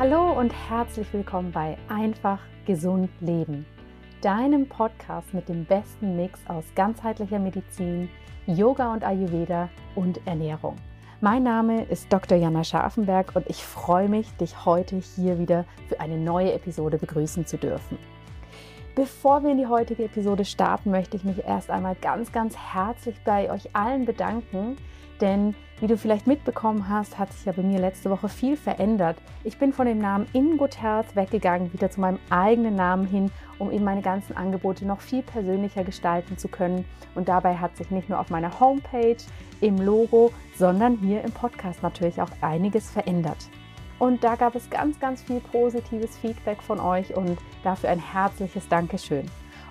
Hallo und herzlich willkommen bei Einfach Gesund Leben, deinem Podcast mit dem besten Mix aus ganzheitlicher Medizin, Yoga und Ayurveda und Ernährung. Mein Name ist Dr. Jana Scharfenberg und ich freue mich, dich heute hier wieder für eine neue Episode begrüßen zu dürfen. Bevor wir in die heutige Episode starten, möchte ich mich erst einmal ganz, ganz herzlich bei euch allen bedanken, denn wie du vielleicht mitbekommen hast, hat sich ja bei mir letzte Woche viel verändert. Ich bin von dem Namen In Good Health weggegangen, wieder zu meinem eigenen Namen hin, um eben meine ganzen Angebote noch viel persönlicher gestalten zu können. Und dabei hat sich nicht nur auf meiner Homepage, im Logo, sondern hier im Podcast natürlich auch einiges verändert. Und da gab es ganz, ganz viel positives Feedback von euch und dafür ein herzliches Dankeschön.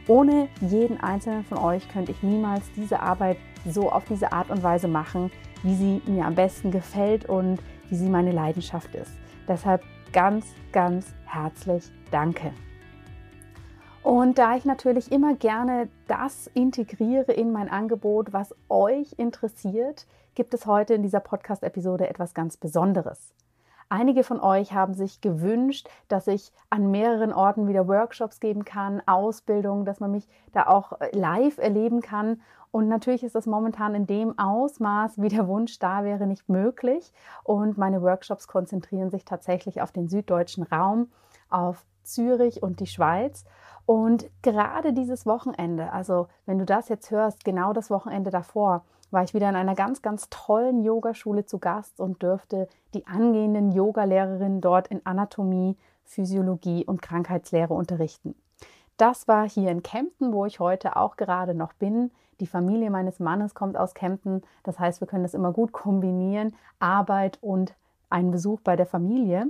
Ohne jeden einzelnen von euch könnte ich niemals diese Arbeit so auf diese Art und Weise machen, wie sie mir am besten gefällt und wie sie meine Leidenschaft ist. Deshalb ganz, ganz herzlich Danke. Und da ich natürlich immer gerne das integriere in mein Angebot, was euch interessiert, gibt es heute in dieser Podcast-Episode etwas ganz Besonderes. Einige von euch haben sich gewünscht, dass ich an mehreren Orten wieder Workshops geben kann, Ausbildung, dass man mich da auch äh, live erleben kann. Und natürlich ist das momentan in dem Ausmaß, wie der Wunsch da wäre, nicht möglich. Und meine Workshops konzentrieren sich tatsächlich auf den süddeutschen Raum, auf Zürich und die Schweiz. Und gerade dieses Wochenende, also wenn du das jetzt hörst, genau das Wochenende davor, war ich wieder in einer ganz, ganz tollen Yogaschule zu Gast und dürfte die angehenden Yogalehrerinnen dort in Anatomie, Physiologie und Krankheitslehre unterrichten. Das war hier in Kempten, wo ich heute auch gerade noch bin. Die Familie meines Mannes kommt aus Kempten. Das heißt, wir können das immer gut kombinieren, Arbeit und einen Besuch bei der Familie.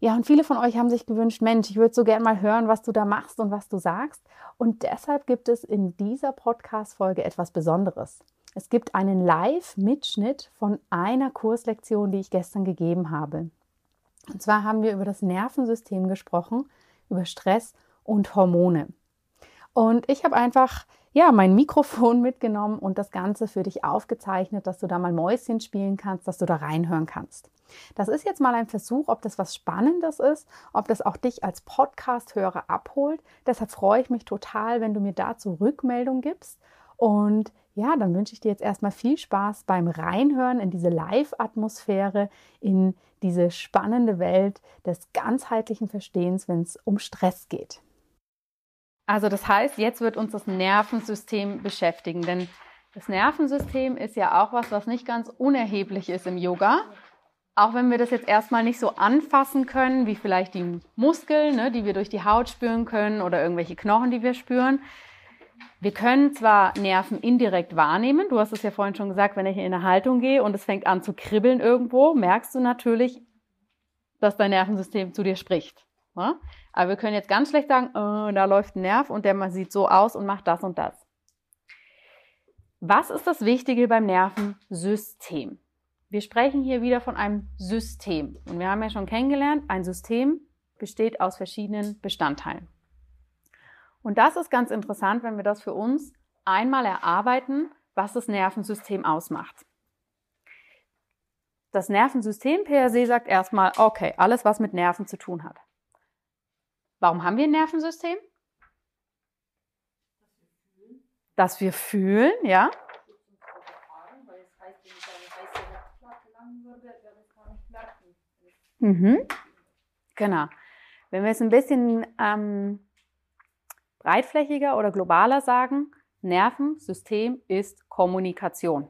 Ja, und viele von euch haben sich gewünscht, Mensch, ich würde so gern mal hören, was du da machst und was du sagst. Und deshalb gibt es in dieser Podcast-Folge etwas Besonderes. Es gibt einen Live-Mitschnitt von einer Kurslektion, die ich gestern gegeben habe. Und zwar haben wir über das Nervensystem gesprochen, über Stress und Hormone. Und ich habe einfach ja, mein Mikrofon mitgenommen und das Ganze für dich aufgezeichnet, dass du da mal Mäuschen spielen kannst, dass du da reinhören kannst. Das ist jetzt mal ein Versuch, ob das was Spannendes ist, ob das auch dich als Podcast-Hörer abholt. Deshalb freue ich mich total, wenn du mir dazu Rückmeldung gibst. Und ja, dann wünsche ich dir jetzt erstmal viel Spaß beim Reinhören in diese Live-Atmosphäre, in diese spannende Welt des ganzheitlichen Verstehens, wenn es um Stress geht. Also das heißt, jetzt wird uns das Nervensystem beschäftigen, denn das Nervensystem ist ja auch was, was nicht ganz unerheblich ist im Yoga. Auch wenn wir das jetzt erstmal nicht so anfassen können, wie vielleicht die Muskeln, ne, die wir durch die Haut spüren können oder irgendwelche Knochen, die wir spüren, wir können zwar Nerven indirekt wahrnehmen, du hast es ja vorhin schon gesagt, wenn ich in eine Haltung gehe und es fängt an zu kribbeln irgendwo, merkst du natürlich, dass dein Nervensystem zu dir spricht. Ja? Aber wir können jetzt ganz schlecht sagen, oh, da läuft ein Nerv und der sieht so aus und macht das und das. Was ist das Wichtige beim Nervensystem? Wir sprechen hier wieder von einem System. Und wir haben ja schon kennengelernt, ein System besteht aus verschiedenen Bestandteilen. Und das ist ganz interessant, wenn wir das für uns einmal erarbeiten, was das Nervensystem ausmacht. Das Nervensystem per se sagt erstmal, okay, alles, was mit Nerven zu tun hat. Warum haben wir ein Nervensystem? Dass wir fühlen, ja. Mhm. Genau. Wenn wir es ein bisschen ähm, breitflächiger oder globaler sagen, Nervensystem ist Kommunikation.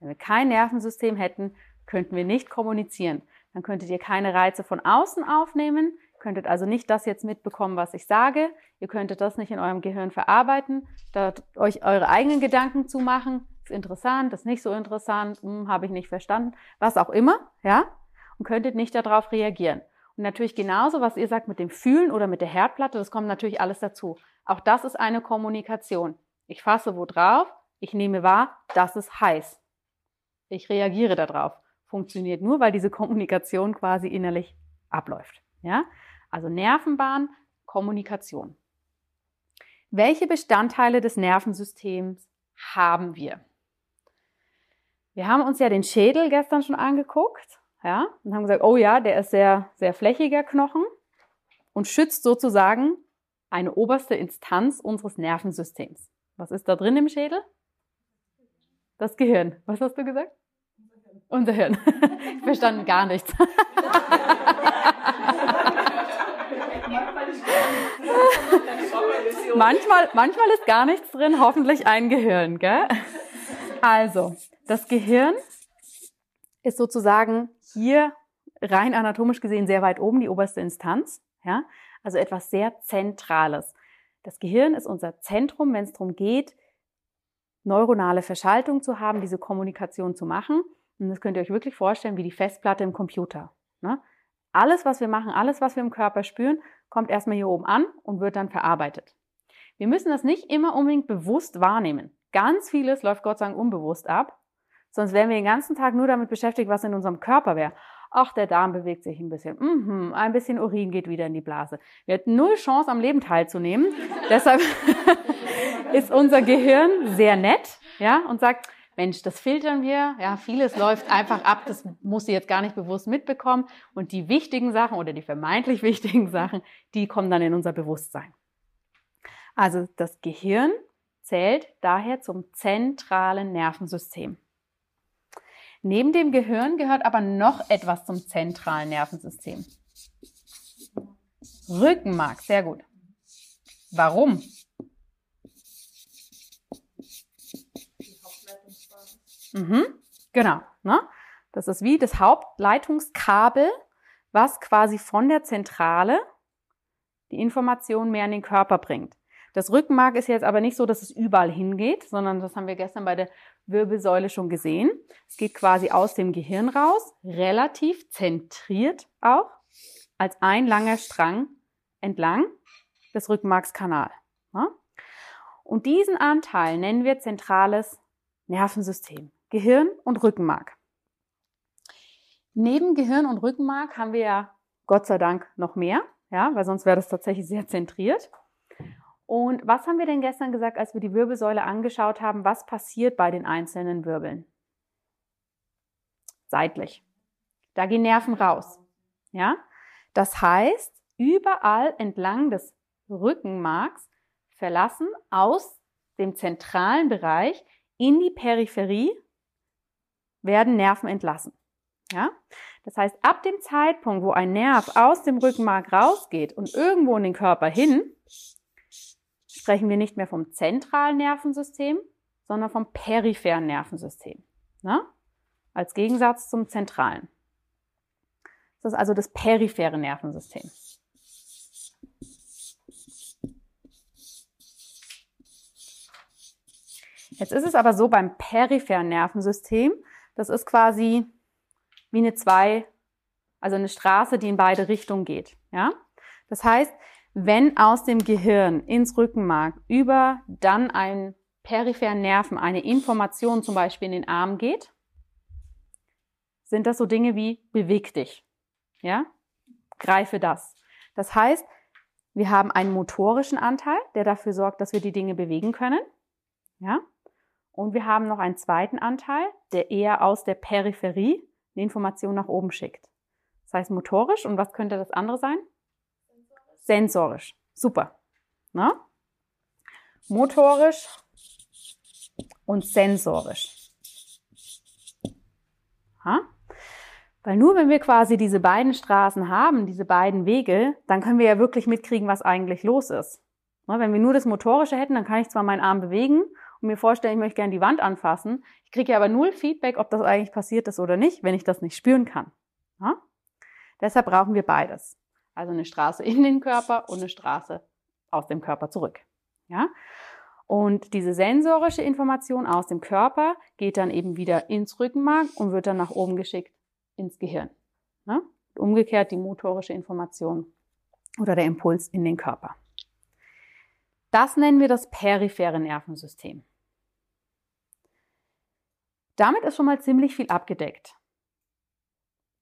Wenn wir kein Nervensystem hätten, könnten wir nicht kommunizieren. Dann könntet ihr keine Reize von außen aufnehmen, könntet also nicht das jetzt mitbekommen, was ich sage. Ihr könntet das nicht in eurem Gehirn verarbeiten, euch eure eigenen Gedanken zu machen. Ist interessant, ist nicht so interessant, hm, habe ich nicht verstanden, was auch immer, ja? Und könntet nicht darauf reagieren. Und natürlich genauso, was ihr sagt mit dem Fühlen oder mit der Herdplatte, das kommt natürlich alles dazu. Auch das ist eine Kommunikation. Ich fasse wo drauf, ich nehme wahr, das ist heiß. Ich reagiere darauf. Funktioniert nur, weil diese Kommunikation quasi innerlich abläuft. Ja? Also Nervenbahn, Kommunikation. Welche Bestandteile des Nervensystems haben wir? Wir haben uns ja den Schädel gestern schon angeguckt ja, und haben gesagt, oh ja, der ist sehr, sehr flächiger Knochen und schützt sozusagen eine oberste Instanz unseres Nervensystems. Was ist da drin im Schädel? Das Gehirn. Was hast du gesagt? Unser Hirn. Ich verstanden gar nichts. manchmal, manchmal ist gar nichts drin, hoffentlich ein Gehirn, gell? Also, das Gehirn ist sozusagen hier rein anatomisch gesehen sehr weit oben, die oberste Instanz. Ja? Also etwas sehr Zentrales. Das Gehirn ist unser Zentrum, wenn es darum geht, neuronale Verschaltung zu haben, diese Kommunikation zu machen. Und das könnt ihr euch wirklich vorstellen wie die Festplatte im Computer. Ne? Alles, was wir machen, alles, was wir im Körper spüren, kommt erstmal hier oben an und wird dann verarbeitet. Wir müssen das nicht immer unbedingt bewusst wahrnehmen. Ganz vieles läuft Gott sei Dank unbewusst ab. Sonst wären wir den ganzen Tag nur damit beschäftigt, was in unserem Körper wäre. Ach, der Darm bewegt sich ein bisschen. Mhm, ein bisschen Urin geht wieder in die Blase. Wir hatten null Chance, am Leben teilzunehmen. Deshalb ist unser Gehirn sehr nett, ja, und sagt, Mensch, das filtern wir. Ja, vieles läuft einfach ab. Das muss sie jetzt gar nicht bewusst mitbekommen. Und die wichtigen Sachen oder die vermeintlich wichtigen Sachen, die kommen dann in unser Bewusstsein. Also das Gehirn zählt daher zum zentralen Nervensystem. Neben dem Gehirn gehört aber noch etwas zum zentralen Nervensystem. Rückenmark, sehr gut. Warum? Mhm, genau. Ne? Das ist wie das Hauptleitungskabel, was quasi von der Zentrale die Information mehr in den Körper bringt. Das Rückenmark ist jetzt aber nicht so, dass es überall hingeht, sondern das haben wir gestern bei der Wirbelsäule schon gesehen. Es geht quasi aus dem Gehirn raus, relativ zentriert auch, als ein langer Strang entlang des Rückenmarkskanal. Und diesen Anteil nennen wir zentrales Nervensystem, Gehirn und Rückenmark. Neben Gehirn und Rückenmark haben wir ja Gott sei Dank noch mehr, ja, weil sonst wäre das tatsächlich sehr zentriert. Und was haben wir denn gestern gesagt, als wir die Wirbelsäule angeschaut haben? Was passiert bei den einzelnen Wirbeln? Seitlich. Da gehen Nerven raus. Ja? Das heißt, überall entlang des Rückenmarks verlassen aus dem zentralen Bereich in die Peripherie werden Nerven entlassen. Ja? Das heißt, ab dem Zeitpunkt, wo ein Nerv aus dem Rückenmark rausgeht und irgendwo in den Körper hin, sprechen wir nicht mehr vom zentralen Nervensystem, sondern vom peripheren Nervensystem. Ne? Als Gegensatz zum zentralen. Das ist also das periphere Nervensystem. Jetzt ist es aber so beim peripheren Nervensystem, das ist quasi wie eine zwei, also eine Straße, die in beide Richtungen geht. Ja? Das heißt, wenn aus dem Gehirn ins Rückenmark über dann einen peripheren Nerven eine Information zum Beispiel in den Arm geht, sind das so Dinge wie beweg dich. Ja? Greife das. Das heißt, Wir haben einen motorischen Anteil, der dafür sorgt, dass wir die Dinge bewegen können. Ja? Und wir haben noch einen zweiten Anteil, der eher aus der Peripherie die Information nach oben schickt. Das heißt motorisch. Und was könnte das andere sein? Sensorisch. Super. Na? Motorisch und sensorisch. Ha? Weil nur wenn wir quasi diese beiden Straßen haben, diese beiden Wege, dann können wir ja wirklich mitkriegen, was eigentlich los ist. Wenn wir nur das Motorische hätten, dann kann ich zwar meinen Arm bewegen und mir vorstellen, ich möchte gerne die Wand anfassen. Ich kriege ja aber null Feedback, ob das eigentlich passiert ist oder nicht, wenn ich das nicht spüren kann. Ja? Deshalb brauchen wir beides. Also eine Straße in den Körper und eine Straße aus dem Körper zurück. Ja? Und diese sensorische Information aus dem Körper geht dann eben wieder ins Rückenmark und wird dann nach oben geschickt ins Gehirn. Ne? Umgekehrt die motorische Information oder der Impuls in den Körper. Das nennen wir das periphere Nervensystem. Damit ist schon mal ziemlich viel abgedeckt.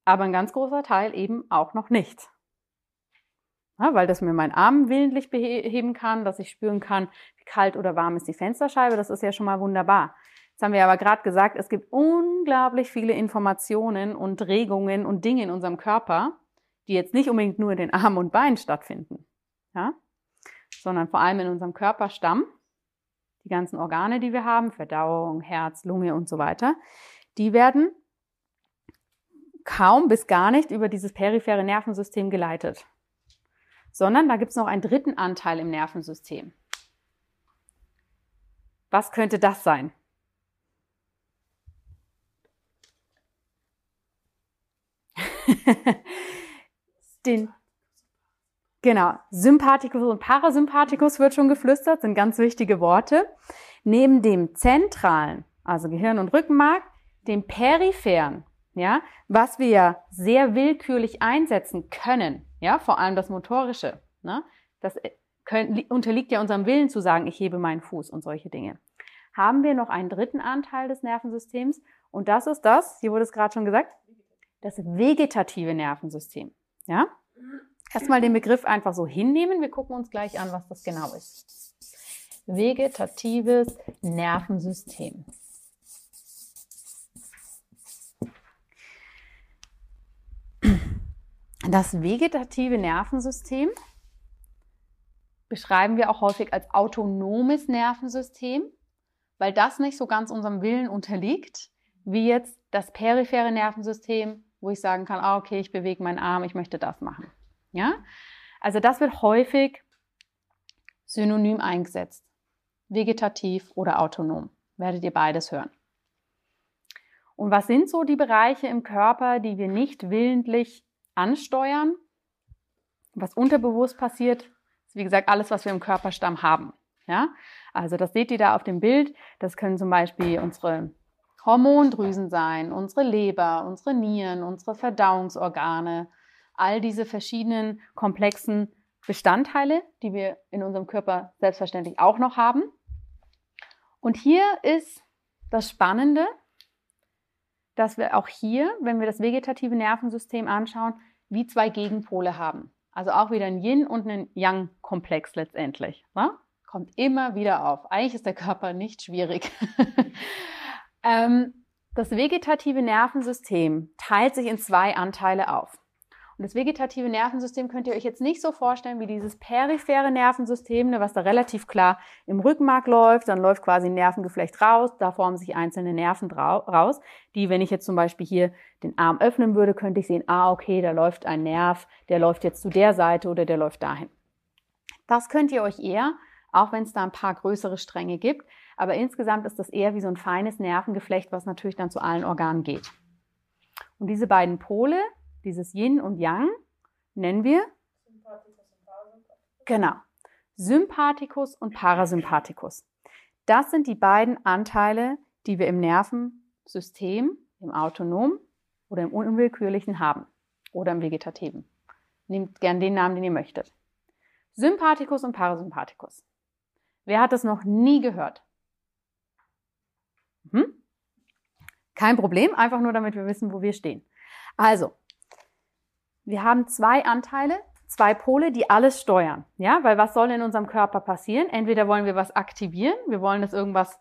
Aber ein ganz großer Teil eben auch noch nicht. Ja, weil das mir mein Arm willentlich beheben kann, dass ich spüren kann, wie kalt oder warm ist die Fensterscheibe, das ist ja schon mal wunderbar. Jetzt haben wir aber gerade gesagt, es gibt unglaublich viele Informationen und Regungen und Dinge in unserem Körper, die jetzt nicht unbedingt nur in den Armen und Beinen stattfinden, ja? sondern vor allem in unserem Körperstamm, die ganzen Organe, die wir haben, Verdauung, Herz, Lunge und so weiter, die werden kaum bis gar nicht über dieses periphere Nervensystem geleitet, sondern da gibt es noch einen dritten Anteil im Nervensystem. Was könnte das sein? den, genau, Sympathikus und Parasympathikus wird schon geflüstert, sind ganz wichtige Worte. Neben dem zentralen, also Gehirn und Rückenmark, dem peripheren, ja, was wir sehr willkürlich einsetzen können, ja, vor allem das motorische, ne, das äh, können, unterliegt ja unserem Willen zu sagen, ich hebe meinen Fuß und solche Dinge. Haben wir noch einen dritten Anteil des Nervensystems und das ist das, hier wurde es gerade schon gesagt, das vegetative Nervensystem. Ja? Erstmal den Begriff einfach so hinnehmen. Wir gucken uns gleich an, was das genau ist. Vegetatives Nervensystem. Das vegetative Nervensystem beschreiben wir auch häufig als autonomes Nervensystem, weil das nicht so ganz unserem Willen unterliegt, wie jetzt das periphere Nervensystem wo ich sagen kann, ah, okay, ich bewege meinen Arm, ich möchte das machen. Ja? Also das wird häufig synonym eingesetzt. Vegetativ oder autonom. Werdet ihr beides hören. Und was sind so die Bereiche im Körper, die wir nicht willentlich ansteuern? Was unterbewusst passiert, ist wie gesagt alles, was wir im Körperstamm haben. Ja? Also das seht ihr da auf dem Bild. Das können zum Beispiel unsere Hormondrüsen sein, unsere Leber, unsere Nieren, unsere Verdauungsorgane, all diese verschiedenen komplexen Bestandteile, die wir in unserem Körper selbstverständlich auch noch haben. Und hier ist das Spannende, dass wir auch hier, wenn wir das vegetative Nervensystem anschauen, wie zwei Gegenpole haben. Also auch wieder ein Yin und ein Yang-Komplex letztendlich. Ne? Kommt immer wieder auf. Eigentlich ist der Körper nicht schwierig. Ähm, das vegetative Nervensystem teilt sich in zwei Anteile auf. Das vegetative Nervensystem könnt ihr euch jetzt nicht so vorstellen wie dieses periphere Nervensystem, ne, was da relativ klar im Rückenmark läuft. Dann läuft quasi ein Nervengeflecht raus, da formen sich einzelne Nerven raus, die, wenn ich jetzt zum Beispiel hier den Arm öffnen würde, könnte ich sehen, ah, okay, da läuft ein Nerv, der läuft jetzt zu der Seite oder der läuft dahin. Das könnt ihr euch eher, auch wenn es da ein paar größere Stränge gibt, aber insgesamt ist das eher wie so ein feines Nervengeflecht, was natürlich dann zu allen Organen geht. Und diese beiden Pole, dieses Yin und Yang, nennen wir Genau. Sympathikus und Parasympathikus. Das sind die beiden Anteile, die wir im Nervensystem, im autonomen oder im unwillkürlichen haben oder im vegetativen. Nehmt gern den Namen, den ihr möchtet. Sympathikus und Parasympathikus. Wer hat das noch nie gehört? Hm? Kein Problem, einfach nur damit wir wissen, wo wir stehen. Also, wir haben zwei Anteile, zwei Pole, die alles steuern. Ja, weil was soll in unserem Körper passieren? Entweder wollen wir was aktivieren, wir wollen, dass irgendwas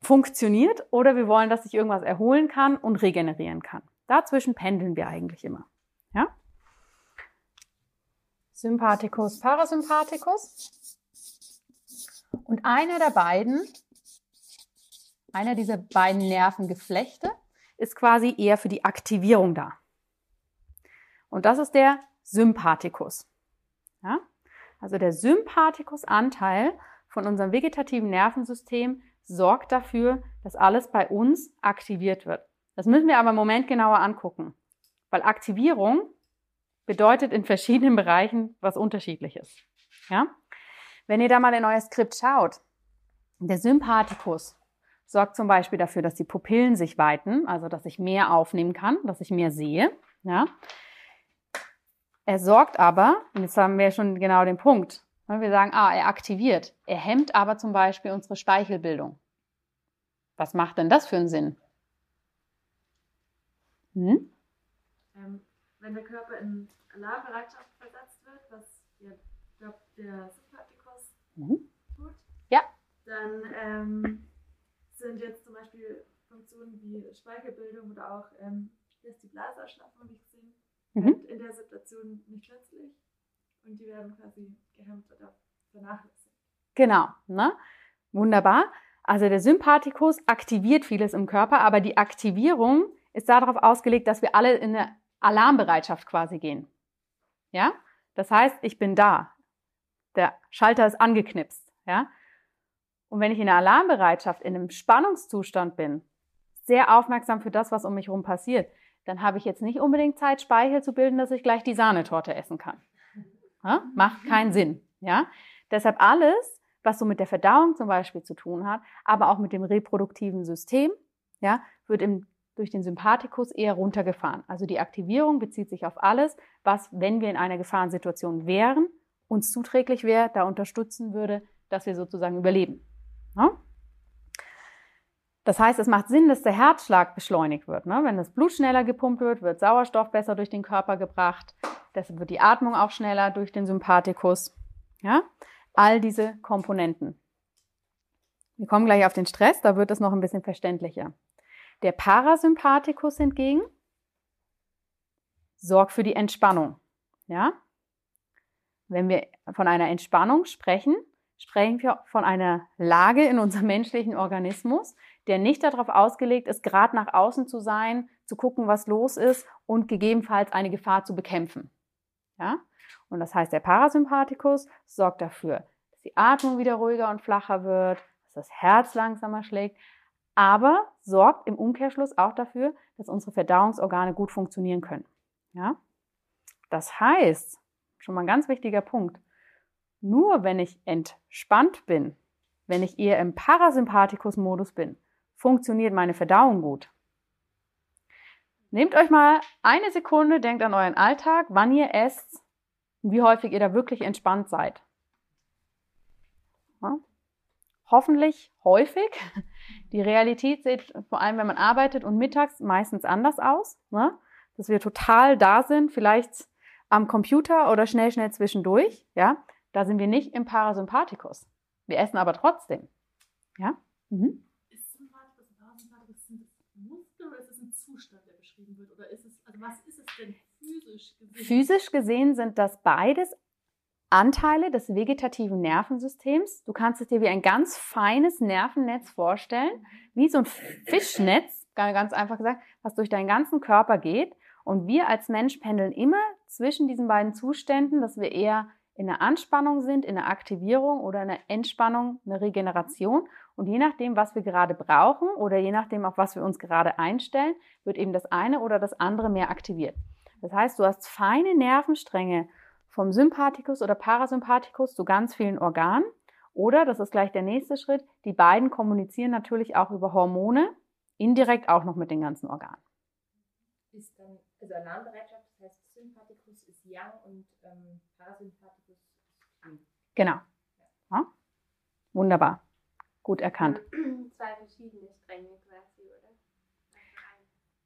funktioniert, oder wir wollen, dass sich irgendwas erholen kann und regenerieren kann. Dazwischen pendeln wir eigentlich immer. Ja? Sympathikus, Parasympathikus. Und einer der beiden, einer dieser beiden Nervengeflechte, ist quasi eher für die Aktivierung da. Und das ist der Sympathikus. Ja? Also der Sympathikusanteil von unserem vegetativen Nervensystem sorgt dafür, dass alles bei uns aktiviert wird. Das müssen wir aber im Moment genauer angucken, weil Aktivierung bedeutet in verschiedenen Bereichen was unterschiedliches. Ja? Wenn ihr da mal in euer Skript schaut, der Sympathikus sorgt zum Beispiel dafür, dass die Pupillen sich weiten, also dass ich mehr aufnehmen kann, dass ich mehr sehe. Ja? Er sorgt aber, und jetzt haben wir schon genau den Punkt, ne, wir sagen, ah, er aktiviert. Er hemmt aber zum Beispiel unsere Speichelbildung. Was macht denn das für einen Sinn? Hm? Ähm, wenn der Körper in Alarmbereitschaft versetzt wird, was ja, glaub, der Sympathikus mhm. tut, ja. dann ähm, sind jetzt zum Beispiel Funktionen wie Speichelbildung oder auch ähm, die Blaseausschnappung, habe ich gesehen, mhm. in der Situation nicht nützlich und die werden quasi gehemmt oder vernachlässigt. Genau, ne? Wunderbar. Also der Sympathikus aktiviert vieles im Körper, aber die Aktivierung ist darauf ausgelegt, dass wir alle in eine Alarmbereitschaft quasi gehen. Ja? Das heißt, ich bin da. Der Schalter ist angeknipst, ja? Und wenn ich in einer Alarmbereitschaft, in einem Spannungszustand bin, sehr aufmerksam für das, was um mich herum passiert, dann habe ich jetzt nicht unbedingt Zeit, Speichel zu bilden, dass ich gleich die Sahnetorte essen kann. Ja? Macht keinen Sinn. Ja? Deshalb alles, was so mit der Verdauung zum Beispiel zu tun hat, aber auch mit dem reproduktiven System, ja, wird im, durch den Sympathikus eher runtergefahren. Also die Aktivierung bezieht sich auf alles, was, wenn wir in einer Gefahrensituation wären, uns zuträglich wäre, da unterstützen würde, dass wir sozusagen überleben. Ja? Das heißt, es macht Sinn, dass der Herzschlag beschleunigt wird. Ne? Wenn das Blut schneller gepumpt wird, wird Sauerstoff besser durch den Körper gebracht. Deshalb wird die Atmung auch schneller durch den Sympathikus. Ja? All diese Komponenten. Wir kommen gleich auf den Stress, da wird es noch ein bisschen verständlicher. Der Parasympathikus hingegen sorgt für die Entspannung. Ja? Wenn wir von einer Entspannung sprechen, sprechen wir von einer Lage in unserem menschlichen Organismus, der nicht darauf ausgelegt ist, gerade nach außen zu sein, zu gucken, was los ist und gegebenenfalls eine Gefahr zu bekämpfen. Ja? Und das heißt, der Parasympathikus sorgt dafür, dass die Atmung wieder ruhiger und flacher wird, dass das Herz langsamer schlägt, aber sorgt im Umkehrschluss auch dafür, dass unsere Verdauungsorgane gut funktionieren können. Ja? Das heißt, schon mal ein ganz wichtiger Punkt, nur wenn ich entspannt bin, wenn ich eher im Parasympathikus-Modus bin, funktioniert meine Verdauung gut. Nehmt euch mal eine Sekunde, denkt an euren Alltag, wann ihr esst und wie häufig ihr da wirklich entspannt seid. Ja? Hoffentlich häufig. Die Realität sieht vor allem, wenn man arbeitet und mittags meistens anders aus. Ne? Dass wir total da sind, vielleicht am Computer oder schnell, schnell zwischendurch. Ja? Da sind wir nicht im Parasympathikus. Wir essen aber trotzdem. Ja? Mhm. Ist Sympathikus und Parasympathikus sind das Muskel oder ist es ein Beschrieben wird? Oder ist es, also was ist es denn physisch gesehen? Physisch gesehen sind das beides Anteile des vegetativen Nervensystems. Du kannst es dir wie ein ganz feines Nervennetz vorstellen, wie so ein Fischnetz, ganz einfach gesagt, was durch deinen ganzen Körper geht. Und wir als Mensch pendeln immer zwischen diesen beiden Zuständen, dass wir eher in der Anspannung sind, in der Aktivierung oder in der Entspannung, eine Regeneration. Und je nachdem, was wir gerade brauchen oder je nachdem, auf was wir uns gerade einstellen, wird eben das eine oder das andere mehr aktiviert. Das heißt, du hast feine Nervenstränge vom Sympathikus oder Parasympathikus zu ganz vielen Organen. Oder, das ist gleich der nächste Schritt, die beiden kommunizieren natürlich auch über Hormone, indirekt auch noch mit den ganzen Organen. Ist dann, also Alarmbereitschaft, das heißt Sympathikus ist Yang und ähm, Parasympathikus ist Yin. Genau. Ja? Wunderbar. Gut erkannt. Zwei verschiedene Stränge quasi, oder?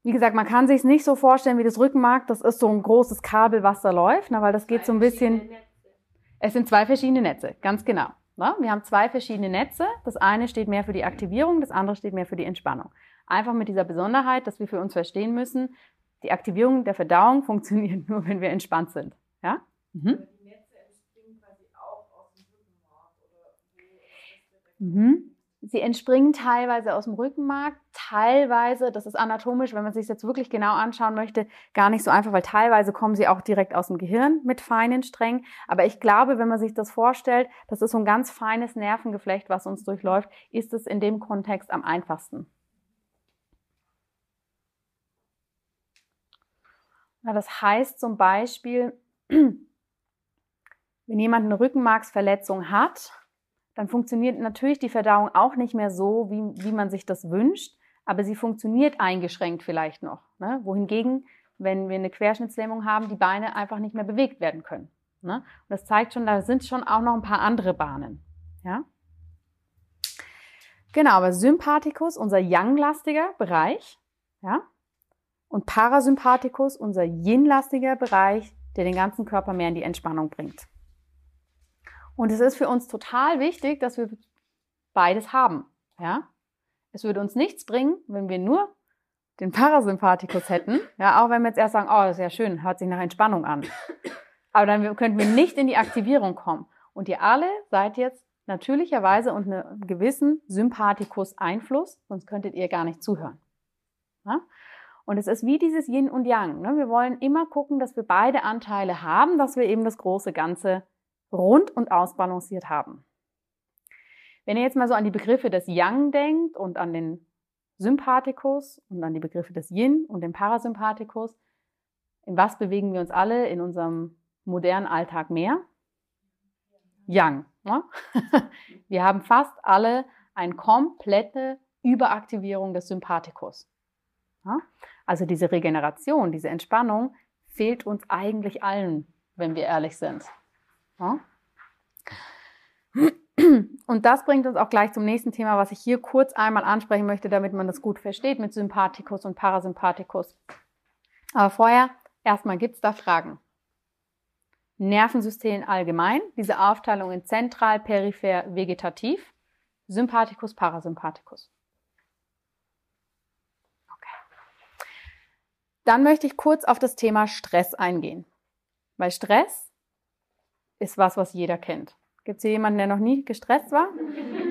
wie gesagt, man kann sich es nicht so vorstellen wie das Rückenmark. Das ist so ein großes Kabel, was da läuft, ne, weil das geht so ein bisschen. Es sind zwei verschiedene Netze, ganz genau. Ne? Wir haben zwei verschiedene Netze. Das eine steht mehr für die Aktivierung, das andere steht mehr für die Entspannung. Einfach mit dieser Besonderheit, dass wir für uns verstehen müssen, die Aktivierung der Verdauung funktioniert nur, wenn wir entspannt sind. Ja? Mhm. Mhm. Sie entspringen teilweise aus dem Rückenmark, teilweise, das ist anatomisch, wenn man sich jetzt wirklich genau anschauen möchte, gar nicht so einfach, weil teilweise kommen sie auch direkt aus dem Gehirn mit feinen Strängen. Aber ich glaube, wenn man sich das vorstellt, das ist so ein ganz feines Nervengeflecht, was uns durchläuft, ist es in dem Kontext am einfachsten. Na, das heißt zum Beispiel, wenn jemand eine Rückenmarksverletzung hat, dann funktioniert natürlich die Verdauung auch nicht mehr so, wie, wie man sich das wünscht, aber sie funktioniert eingeschränkt vielleicht noch. Ne? Wohingegen, wenn wir eine Querschnittslähmung haben, die Beine einfach nicht mehr bewegt werden können. Ne? Und das zeigt schon, da sind schon auch noch ein paar andere Bahnen. Ja? Genau, aber Sympathikus, unser Yang-lastiger Bereich, ja, und Parasympathikus, unser Yin-lastiger Bereich, der den ganzen Körper mehr in die Entspannung bringt. Und es ist für uns total wichtig, dass wir beides haben. Ja? Es würde uns nichts bringen, wenn wir nur den Parasympathikus hätten. Ja, auch wenn wir jetzt erst sagen, oh, das ist ja schön, hört sich nach Entspannung an. Aber dann könnten wir nicht in die Aktivierung kommen. Und ihr alle seid jetzt natürlicherweise unter einem gewissen Sympathikus-Einfluss, sonst könntet ihr gar nicht zuhören. Ja? Und es ist wie dieses Yin und Yang. Ne? Wir wollen immer gucken, dass wir beide Anteile haben, dass wir eben das große Ganze rund und ausbalanciert haben. Wenn ihr jetzt mal so an die Begriffe des Yang denkt und an den Sympathikus und an die Begriffe des Yin und den Parasympathikus, in was bewegen wir uns alle in unserem modernen Alltag mehr? Yang. Ne? Wir haben fast alle eine komplette Überaktivierung des Sympathikus. Also diese Regeneration, diese Entspannung fehlt uns eigentlich allen, wenn wir ehrlich sind. Ja? Und das bringt uns auch gleich zum nächsten Thema, was ich hier kurz einmal ansprechen möchte, damit man das gut versteht mit Sympathikus und Parasympathikus. Aber vorher, erstmal gibt es da Fragen. Nervensystem allgemein, diese Aufteilung in zentral, peripher, vegetativ, Sympathikus, Parasympathikus. Okay. Dann möchte ich kurz auf das Thema Stress eingehen. Weil Stress ist was, was jeder kennt. Gibt es hier jemanden, der noch nie gestresst war?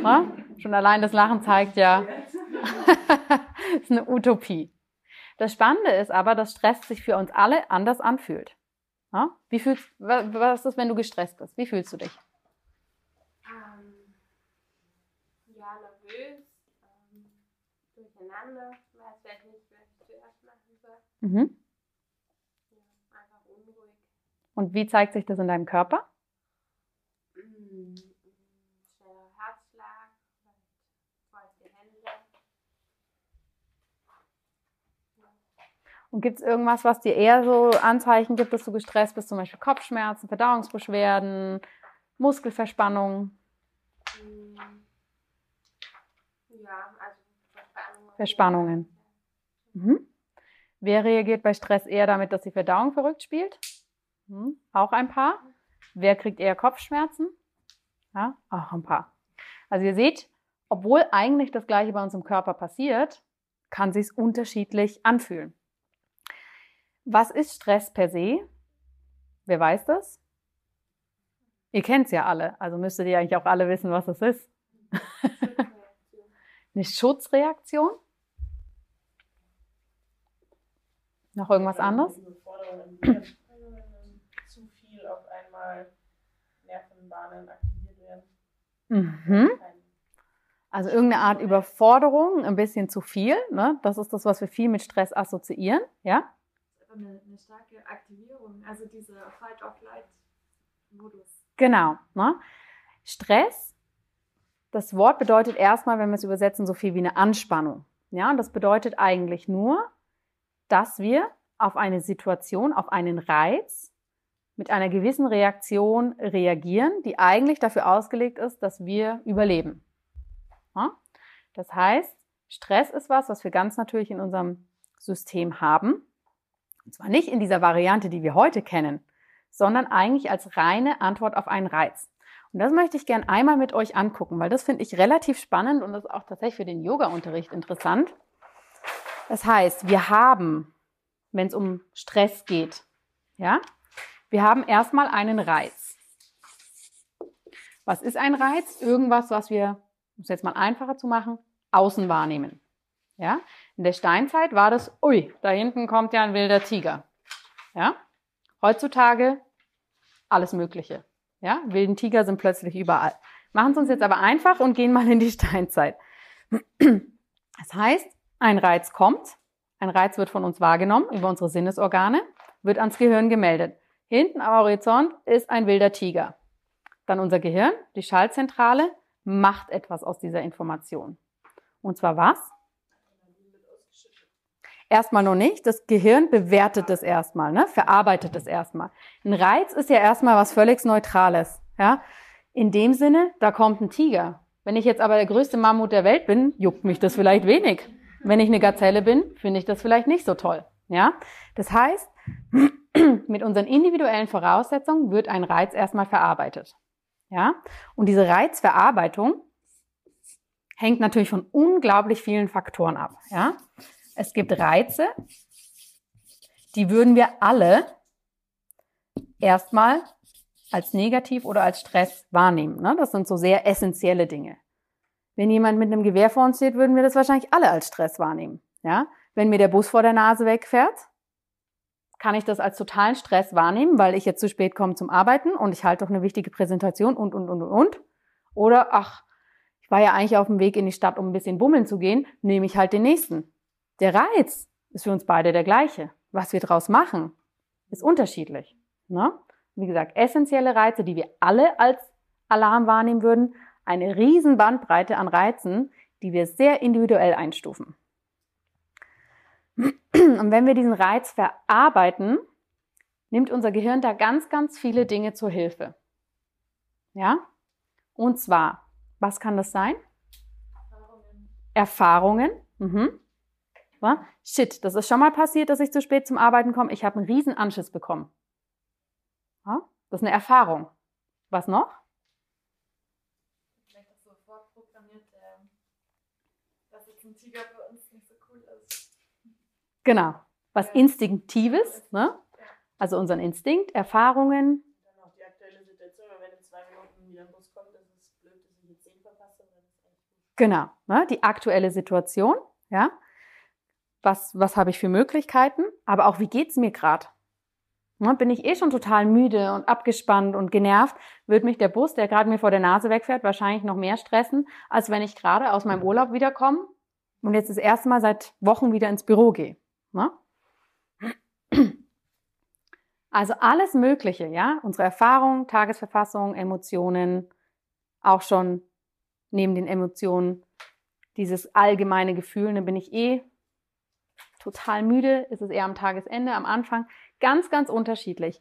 Ja? Schon allein das Lachen zeigt ja, ist eine Utopie. Das Spannende ist aber, dass Stress sich für uns alle anders anfühlt. Ja? Wie fühlst, was ist das, wenn du gestresst bist? Wie fühlst du dich? Ähm, ja, nervös, ähm, durcheinander, weiß vielleicht nicht, was ich zuerst machen soll. Mhm. Ja, einfach unruhig. Und wie zeigt sich das in deinem Körper? Und gibt es irgendwas, was dir eher so Anzeichen gibt, dass du gestresst bist, zum Beispiel Kopfschmerzen, Verdauungsbeschwerden, Muskelverspannung? Ja, also Verspannungen. Verspannungen. Mhm. Wer reagiert bei Stress eher damit, dass die Verdauung verrückt spielt? Mhm. Auch ein paar. Wer kriegt eher Kopfschmerzen? Ja, auch ein paar. Also ihr seht, obwohl eigentlich das Gleiche bei uns im Körper passiert, kann sich unterschiedlich anfühlen. Was ist Stress per se? Wer weiß das? Ihr kennt es ja alle, also müsstet ihr eigentlich auch alle wissen, was es ist. Eine Schutzreaktion? Noch irgendwas anderes? Zu viel auf einmal Nervenbahnen aktiviert werden. Mhm. Also irgendeine Art Überforderung, ein bisschen zu viel. Ne? Das ist das, was wir viel mit Stress assoziieren. Ja? Eine, eine starke Aktivierung, also dieser Fight-of-Flight-Modus. Genau. Ne? Stress, das Wort bedeutet erstmal, wenn wir es übersetzen, so viel wie eine Anspannung. Ja, und das bedeutet eigentlich nur, dass wir auf eine Situation, auf einen Reiz mit einer gewissen Reaktion reagieren, die eigentlich dafür ausgelegt ist, dass wir überleben. Ja? Das heißt, Stress ist was, was wir ganz natürlich in unserem System haben. Und zwar nicht in dieser Variante, die wir heute kennen, sondern eigentlich als reine Antwort auf einen Reiz. Und das möchte ich gern einmal mit euch angucken, weil das finde ich relativ spannend und das ist auch tatsächlich für den Yoga-Unterricht interessant. Das heißt, wir haben, wenn es um Stress geht, ja, wir haben erstmal einen Reiz. Was ist ein Reiz? Irgendwas, was wir, um es jetzt mal einfacher zu machen, außen wahrnehmen. Ja? In der Steinzeit war das, ui, da hinten kommt ja ein wilder Tiger. Ja? Heutzutage alles Mögliche. Ja? Wilden Tiger sind plötzlich überall. Machen es uns jetzt aber einfach und gehen mal in die Steinzeit. Das heißt, ein Reiz kommt, ein Reiz wird von uns wahrgenommen über unsere Sinnesorgane, wird ans Gehirn gemeldet. Hinten am Horizont ist ein wilder Tiger. Dann unser Gehirn, die Schaltzentrale, macht etwas aus dieser Information. Und zwar was? Erstmal noch nicht. Das Gehirn bewertet es erstmal, ne? verarbeitet es erstmal. Ein Reiz ist ja erstmal was völlig Neutrales. Ja? In dem Sinne, da kommt ein Tiger. Wenn ich jetzt aber der größte Mammut der Welt bin, juckt mich das vielleicht wenig. Wenn ich eine Gazelle bin, finde ich das vielleicht nicht so toll. Ja? Das heißt, mit unseren individuellen Voraussetzungen wird ein Reiz erstmal verarbeitet. Ja? Und diese Reizverarbeitung hängt natürlich von unglaublich vielen Faktoren ab. Ja? Es gibt Reize, die würden wir alle erstmal als negativ oder als Stress wahrnehmen. Ne? Das sind so sehr essentielle Dinge. Wenn jemand mit einem Gewehr vor uns steht, würden wir das wahrscheinlich alle als Stress wahrnehmen. Ja? Wenn mir der Bus vor der Nase wegfährt, kann ich das als totalen Stress wahrnehmen, weil ich jetzt zu spät komme zum Arbeiten und ich halte doch eine wichtige Präsentation und, und, und, und, und. Oder, ach, ich war ja eigentlich auf dem Weg in die Stadt, um ein bisschen bummeln zu gehen, nehme ich halt den nächsten. Der Reiz ist für uns beide der gleiche. Was wir daraus machen, ist unterschiedlich. Ne? Wie gesagt, essentielle Reize, die wir alle als Alarm wahrnehmen würden, eine riesen Bandbreite an Reizen, die wir sehr individuell einstufen. Und wenn wir diesen Reiz verarbeiten, nimmt unser Gehirn da ganz, ganz viele Dinge zur Hilfe. Ja? Und zwar, was kann das sein? Erfahrungen. Erfahrungen. Mhm. War? Shit, das ist schon mal passiert, dass ich zu spät zum Arbeiten komme. Ich habe einen riesen Anschiss bekommen. Ja? Das ist eine Erfahrung. Was noch? Vielleicht auch so vorprogrammiert, ähm, dass jetzt ein Tiger für uns nicht so cool ist. Genau. Was ja. Instinktives, ne? Also unseren Instinkt, Erfahrungen. Dann auch die aktuelle Situation, wenn in zwei Minuten wieder ein Bus kommt, ist es blöd, dass ich jetzt zehn verpasse. Genau, ne? die aktuelle Situation, ja was, was habe ich für Möglichkeiten, aber auch, wie geht's mir gerade? Ne, bin ich eh schon total müde und abgespannt und genervt, wird mich der Bus, der gerade mir vor der Nase wegfährt, wahrscheinlich noch mehr stressen, als wenn ich gerade aus meinem Urlaub wiederkomme und jetzt das erste Mal seit Wochen wieder ins Büro gehe. Ne? Also alles Mögliche, ja, unsere Erfahrungen, Tagesverfassung, Emotionen, auch schon neben den Emotionen dieses allgemeine Gefühl, dann bin ich eh total müde, ist es eher am Tagesende, am Anfang. Ganz, ganz unterschiedlich.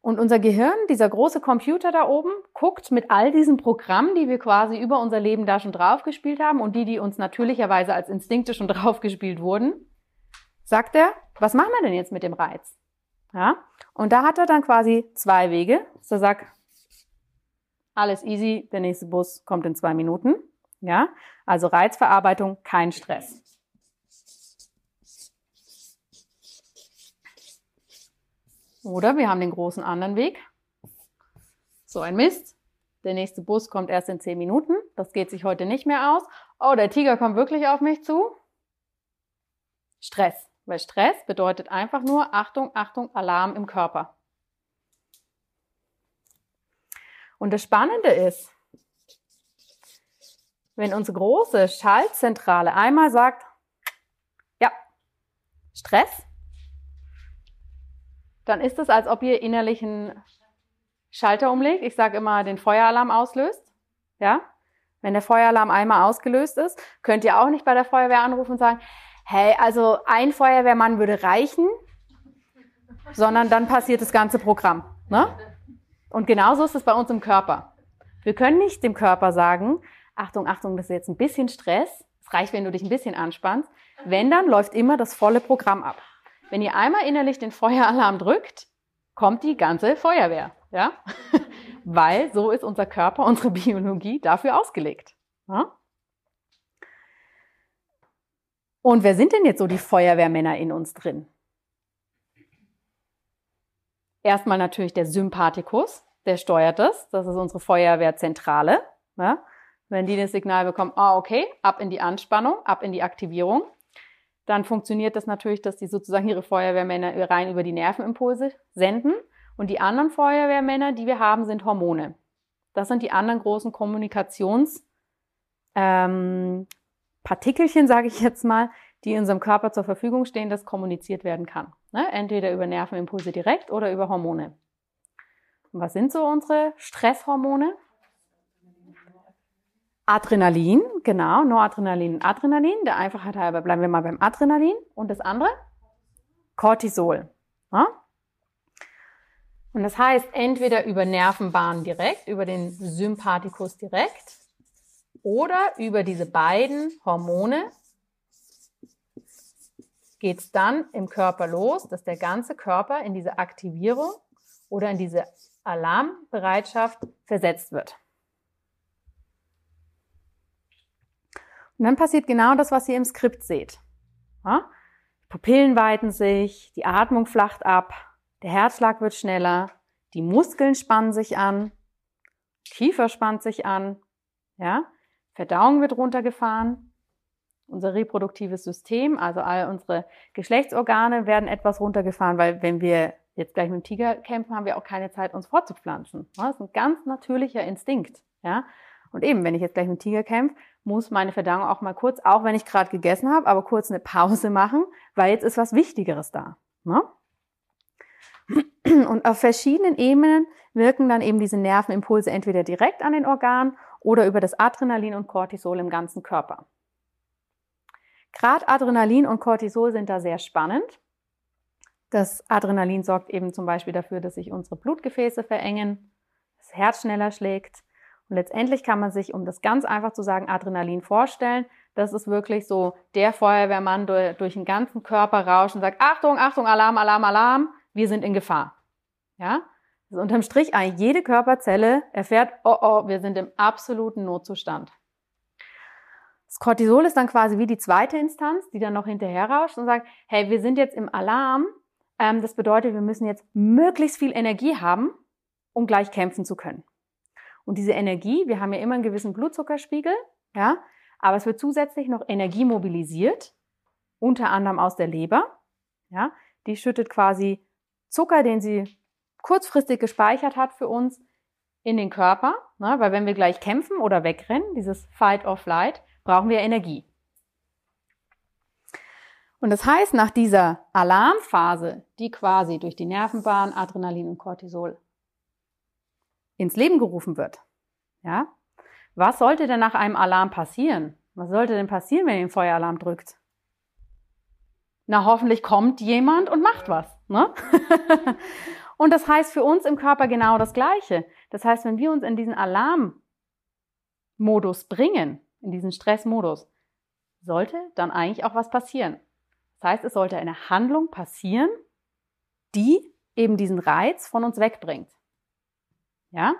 Und unser Gehirn, dieser große Computer da oben, guckt mit all diesen Programmen, die wir quasi über unser Leben da schon draufgespielt haben und die, die uns natürlicherweise als Instinkte schon draufgespielt wurden, sagt er, was machen wir denn jetzt mit dem Reiz? Ja? Und da hat er dann quasi zwei Wege. Er sagt, alles easy, der nächste Bus kommt in zwei Minuten. Ja? Also Reizverarbeitung, kein Stress. Oder wir haben den großen anderen Weg. So ein Mist. Der nächste Bus kommt erst in zehn Minuten. Das geht sich heute nicht mehr aus. Oh, der Tiger kommt wirklich auf mich zu. Stress. Weil Stress bedeutet einfach nur Achtung, Achtung, Alarm im Körper. Und das Spannende ist, wenn unsere große Schaltzentrale einmal sagt, ja, Stress, dann ist es, als ob ihr innerlich einen Schalter umlegt. Ich sage immer, den Feueralarm auslöst. Ja? Wenn der Feueralarm einmal ausgelöst ist, könnt ihr auch nicht bei der Feuerwehr anrufen und sagen, hey, also ein Feuerwehrmann würde reichen, sondern dann passiert das ganze Programm. Ne? Und genauso ist es bei uns im Körper. Wir können nicht dem Körper sagen, Achtung, Achtung, das ist jetzt ein bisschen Stress, Es reicht, wenn du dich ein bisschen anspannst. Wenn, dann läuft immer das volle Programm ab. Wenn ihr einmal innerlich den Feueralarm drückt, kommt die ganze Feuerwehr. Ja? Weil so ist unser Körper, unsere Biologie dafür ausgelegt. Ja? Und wer sind denn jetzt so die Feuerwehrmänner in uns drin? Erstmal natürlich der Sympathikus, der steuert das. Das ist unsere Feuerwehrzentrale. Ja? Wenn die das Signal bekommen, ah, okay, ab in die Anspannung, ab in die Aktivierung, dann funktioniert das natürlich, dass die sozusagen ihre Feuerwehrmänner rein über die Nervenimpulse senden. Und die anderen Feuerwehrmänner, die wir haben, sind Hormone. Das sind die anderen großen Kommunikationspartikelchen, ähm, sage ich jetzt mal, die in unserem Körper zur Verfügung stehen, das kommuniziert werden kann. Ne? Entweder über Nervenimpulse direkt oder über Hormone. Und was sind so unsere Stresshormone? Adrenalin, genau, Noradrenalin und Adrenalin. Der Einfachheit halber bleiben wir mal beim Adrenalin. Und das andere? Cortisol. Ja? Und das heißt, entweder über Nervenbahnen direkt, über den Sympathikus direkt oder über diese beiden Hormone geht es dann im Körper los, dass der ganze Körper in diese Aktivierung oder in diese Alarmbereitschaft versetzt wird. Und dann passiert genau das, was ihr im Skript seht. Ja? Pupillen weiten sich, die Atmung flacht ab, der Herzschlag wird schneller, die Muskeln spannen sich an, Kiefer spannt sich an, ja? Verdauung wird runtergefahren, unser reproduktives System, also all unsere Geschlechtsorgane werden etwas runtergefahren, weil wenn wir jetzt gleich mit dem Tiger kämpfen, haben wir auch keine Zeit, uns fortzupflanzen. Das ist ein ganz natürlicher Instinkt. Ja? Und eben, wenn ich jetzt gleich mit dem Tiger kämpfe, muss meine Verdauung auch mal kurz, auch wenn ich gerade gegessen habe, aber kurz eine Pause machen, weil jetzt ist was Wichtigeres da. Ne? Und auf verschiedenen Ebenen wirken dann eben diese Nervenimpulse entweder direkt an den Organen oder über das Adrenalin und Cortisol im ganzen Körper. Gerade Adrenalin und Cortisol sind da sehr spannend. Das Adrenalin sorgt eben zum Beispiel dafür, dass sich unsere Blutgefäße verengen, das Herz schneller schlägt, und letztendlich kann man sich, um das ganz einfach zu sagen, Adrenalin vorstellen. Das ist wirklich so der Feuerwehrmann durch, durch den ganzen Körper rauscht und sagt, Achtung, Achtung, Alarm, Alarm, Alarm, wir sind in Gefahr. Ja? Also unterm Strich eigentlich jede Körperzelle erfährt, oh oh, wir sind im absoluten Notzustand. Das Cortisol ist dann quasi wie die zweite Instanz, die dann noch hinterher rauscht und sagt, hey, wir sind jetzt im Alarm. Ähm, das bedeutet, wir müssen jetzt möglichst viel Energie haben, um gleich kämpfen zu können. Und diese Energie, wir haben ja immer einen gewissen Blutzuckerspiegel, ja, aber es wird zusätzlich noch Energie mobilisiert, unter anderem aus der Leber, ja, die schüttet quasi Zucker, den sie kurzfristig gespeichert hat für uns, in den Körper, ne, weil wenn wir gleich kämpfen oder wegrennen, dieses Fight or Flight, brauchen wir Energie. Und das heißt, nach dieser Alarmphase, die quasi durch die Nervenbahn, Adrenalin und Cortisol ins Leben gerufen wird. Ja? Was sollte denn nach einem Alarm passieren? Was sollte denn passieren, wenn ihr den Feueralarm drückt? Na, hoffentlich kommt jemand und macht was. Ne? und das heißt für uns im Körper genau das Gleiche. Das heißt, wenn wir uns in diesen Alarmmodus bringen, in diesen Stressmodus, sollte dann eigentlich auch was passieren. Das heißt, es sollte eine Handlung passieren, die eben diesen Reiz von uns wegbringt. Ja?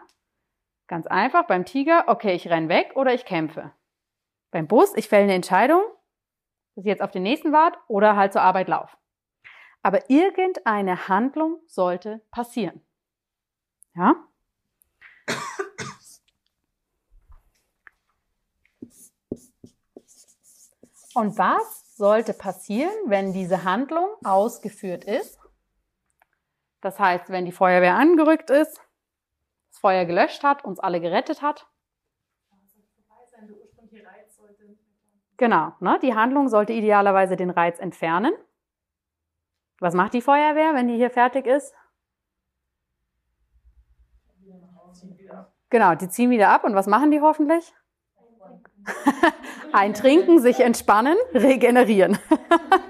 Ganz einfach beim Tiger, okay, ich renn weg oder ich kämpfe. Beim Bus, ich fälle eine Entscheidung, dass ich jetzt auf den nächsten wart oder halt zur Arbeit lauf. Aber irgendeine Handlung sollte passieren. Ja? Und was sollte passieren, wenn diese Handlung ausgeführt ist? Das heißt, wenn die Feuerwehr angerückt ist, das Feuer gelöscht hat, uns alle gerettet hat. Genau, ne? die Handlung sollte idealerweise den Reiz entfernen. Was macht die Feuerwehr, wenn die hier fertig ist? Genau, die ziehen wieder ab und was machen die hoffentlich? Eintrinken, sich entspannen, regenerieren.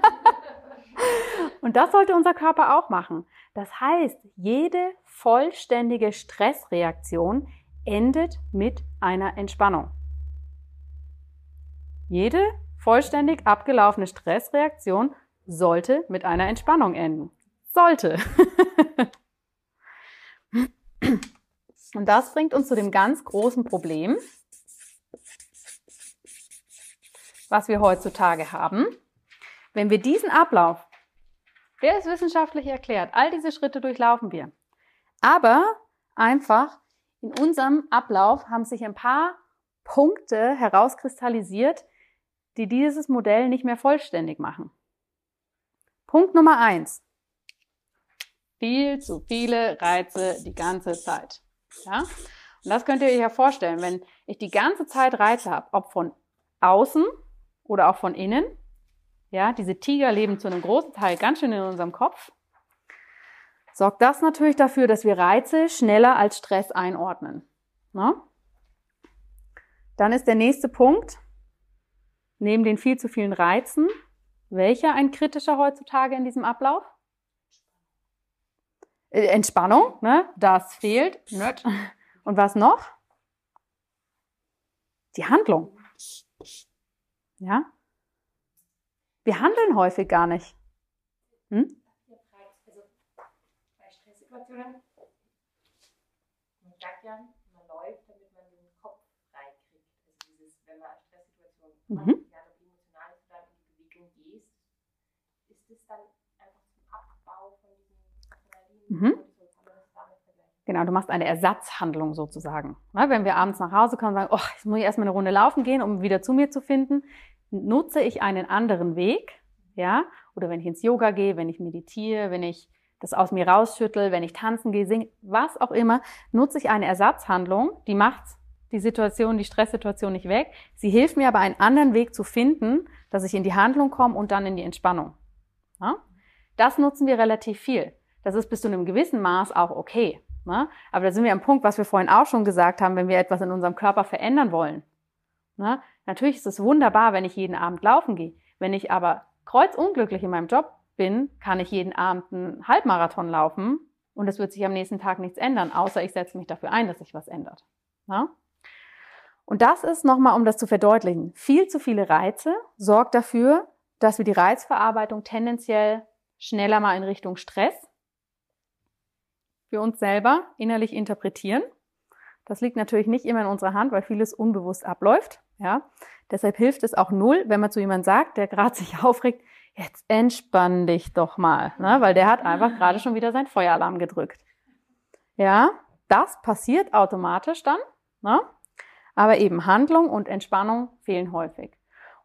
und das sollte unser Körper auch machen. Das heißt, jede vollständige Stressreaktion endet mit einer Entspannung. Jede vollständig abgelaufene Stressreaktion sollte mit einer Entspannung enden. Sollte. Und das bringt uns zu dem ganz großen Problem, was wir heutzutage haben. Wenn wir diesen Ablauf, der ist wissenschaftlich erklärt, all diese Schritte durchlaufen wir. Aber einfach in unserem Ablauf haben sich ein paar Punkte herauskristallisiert, die dieses Modell nicht mehr vollständig machen. Punkt Nummer eins. Viel zu viele Reize die ganze Zeit. Ja? Und das könnt ihr euch ja vorstellen, wenn ich die ganze Zeit Reize habe, ob von außen oder auch von innen. Ja, diese Tiger leben zu einem großen Teil ganz schön in unserem Kopf. Sorgt das natürlich dafür, dass wir Reize schneller als Stress einordnen. Na? Ne? Dann ist der nächste Punkt, neben den viel zu vielen Reizen, welcher ein kritischer heutzutage in diesem Ablauf? Äh, Entspannung, ne? das fehlt. Und was noch? Die Handlung. Ja? Wir handeln häufig gar nicht. Hm? Bei Stresssituationen, man sagt ja, man läuft, damit man den Kopf frei kriegt. Dieses, wenn man eine Stresssituation mhm. Mhm. Genau, du machst eine Ersatzhandlung sozusagen. Wenn wir abends nach Hause kommen und sagen, oh, jetzt muss ich erstmal eine Runde laufen gehen, um wieder zu mir zu finden, nutze ich einen anderen Weg, ja, oder wenn ich ins Yoga gehe, wenn ich meditiere, wenn ich das aus mir rausschüttel, wenn ich tanzen gehe, singe, was auch immer, nutze ich eine Ersatzhandlung, die macht die Situation, die Stresssituation nicht weg. Sie hilft mir aber einen anderen Weg zu finden, dass ich in die Handlung komme und dann in die Entspannung. Ja? Das nutzen wir relativ viel. Das ist bis zu einem gewissen Maß auch okay. Ne? Aber da sind wir am Punkt, was wir vorhin auch schon gesagt haben, wenn wir etwas in unserem Körper verändern wollen. Ne? Natürlich ist es wunderbar, wenn ich jeden Abend laufen gehe. Wenn ich aber kreuzunglücklich in meinem Job bin, kann ich jeden Abend einen Halbmarathon laufen und es wird sich am nächsten Tag nichts ändern, außer ich setze mich dafür ein, dass sich was ändert. Ne? Und das ist nochmal, um das zu verdeutlichen, viel zu viele Reize sorgt dafür, dass wir die Reizverarbeitung tendenziell schneller mal in Richtung Stress für uns selber innerlich interpretieren. Das liegt natürlich nicht immer in unserer Hand, weil vieles unbewusst abläuft. Ja, deshalb hilft es auch null, wenn man zu jemandem sagt, der gerade sich aufregt, jetzt entspann dich doch mal, ne? weil der hat einfach gerade schon wieder sein Feueralarm gedrückt. Ja, das passiert automatisch dann, ne? aber eben Handlung und Entspannung fehlen häufig.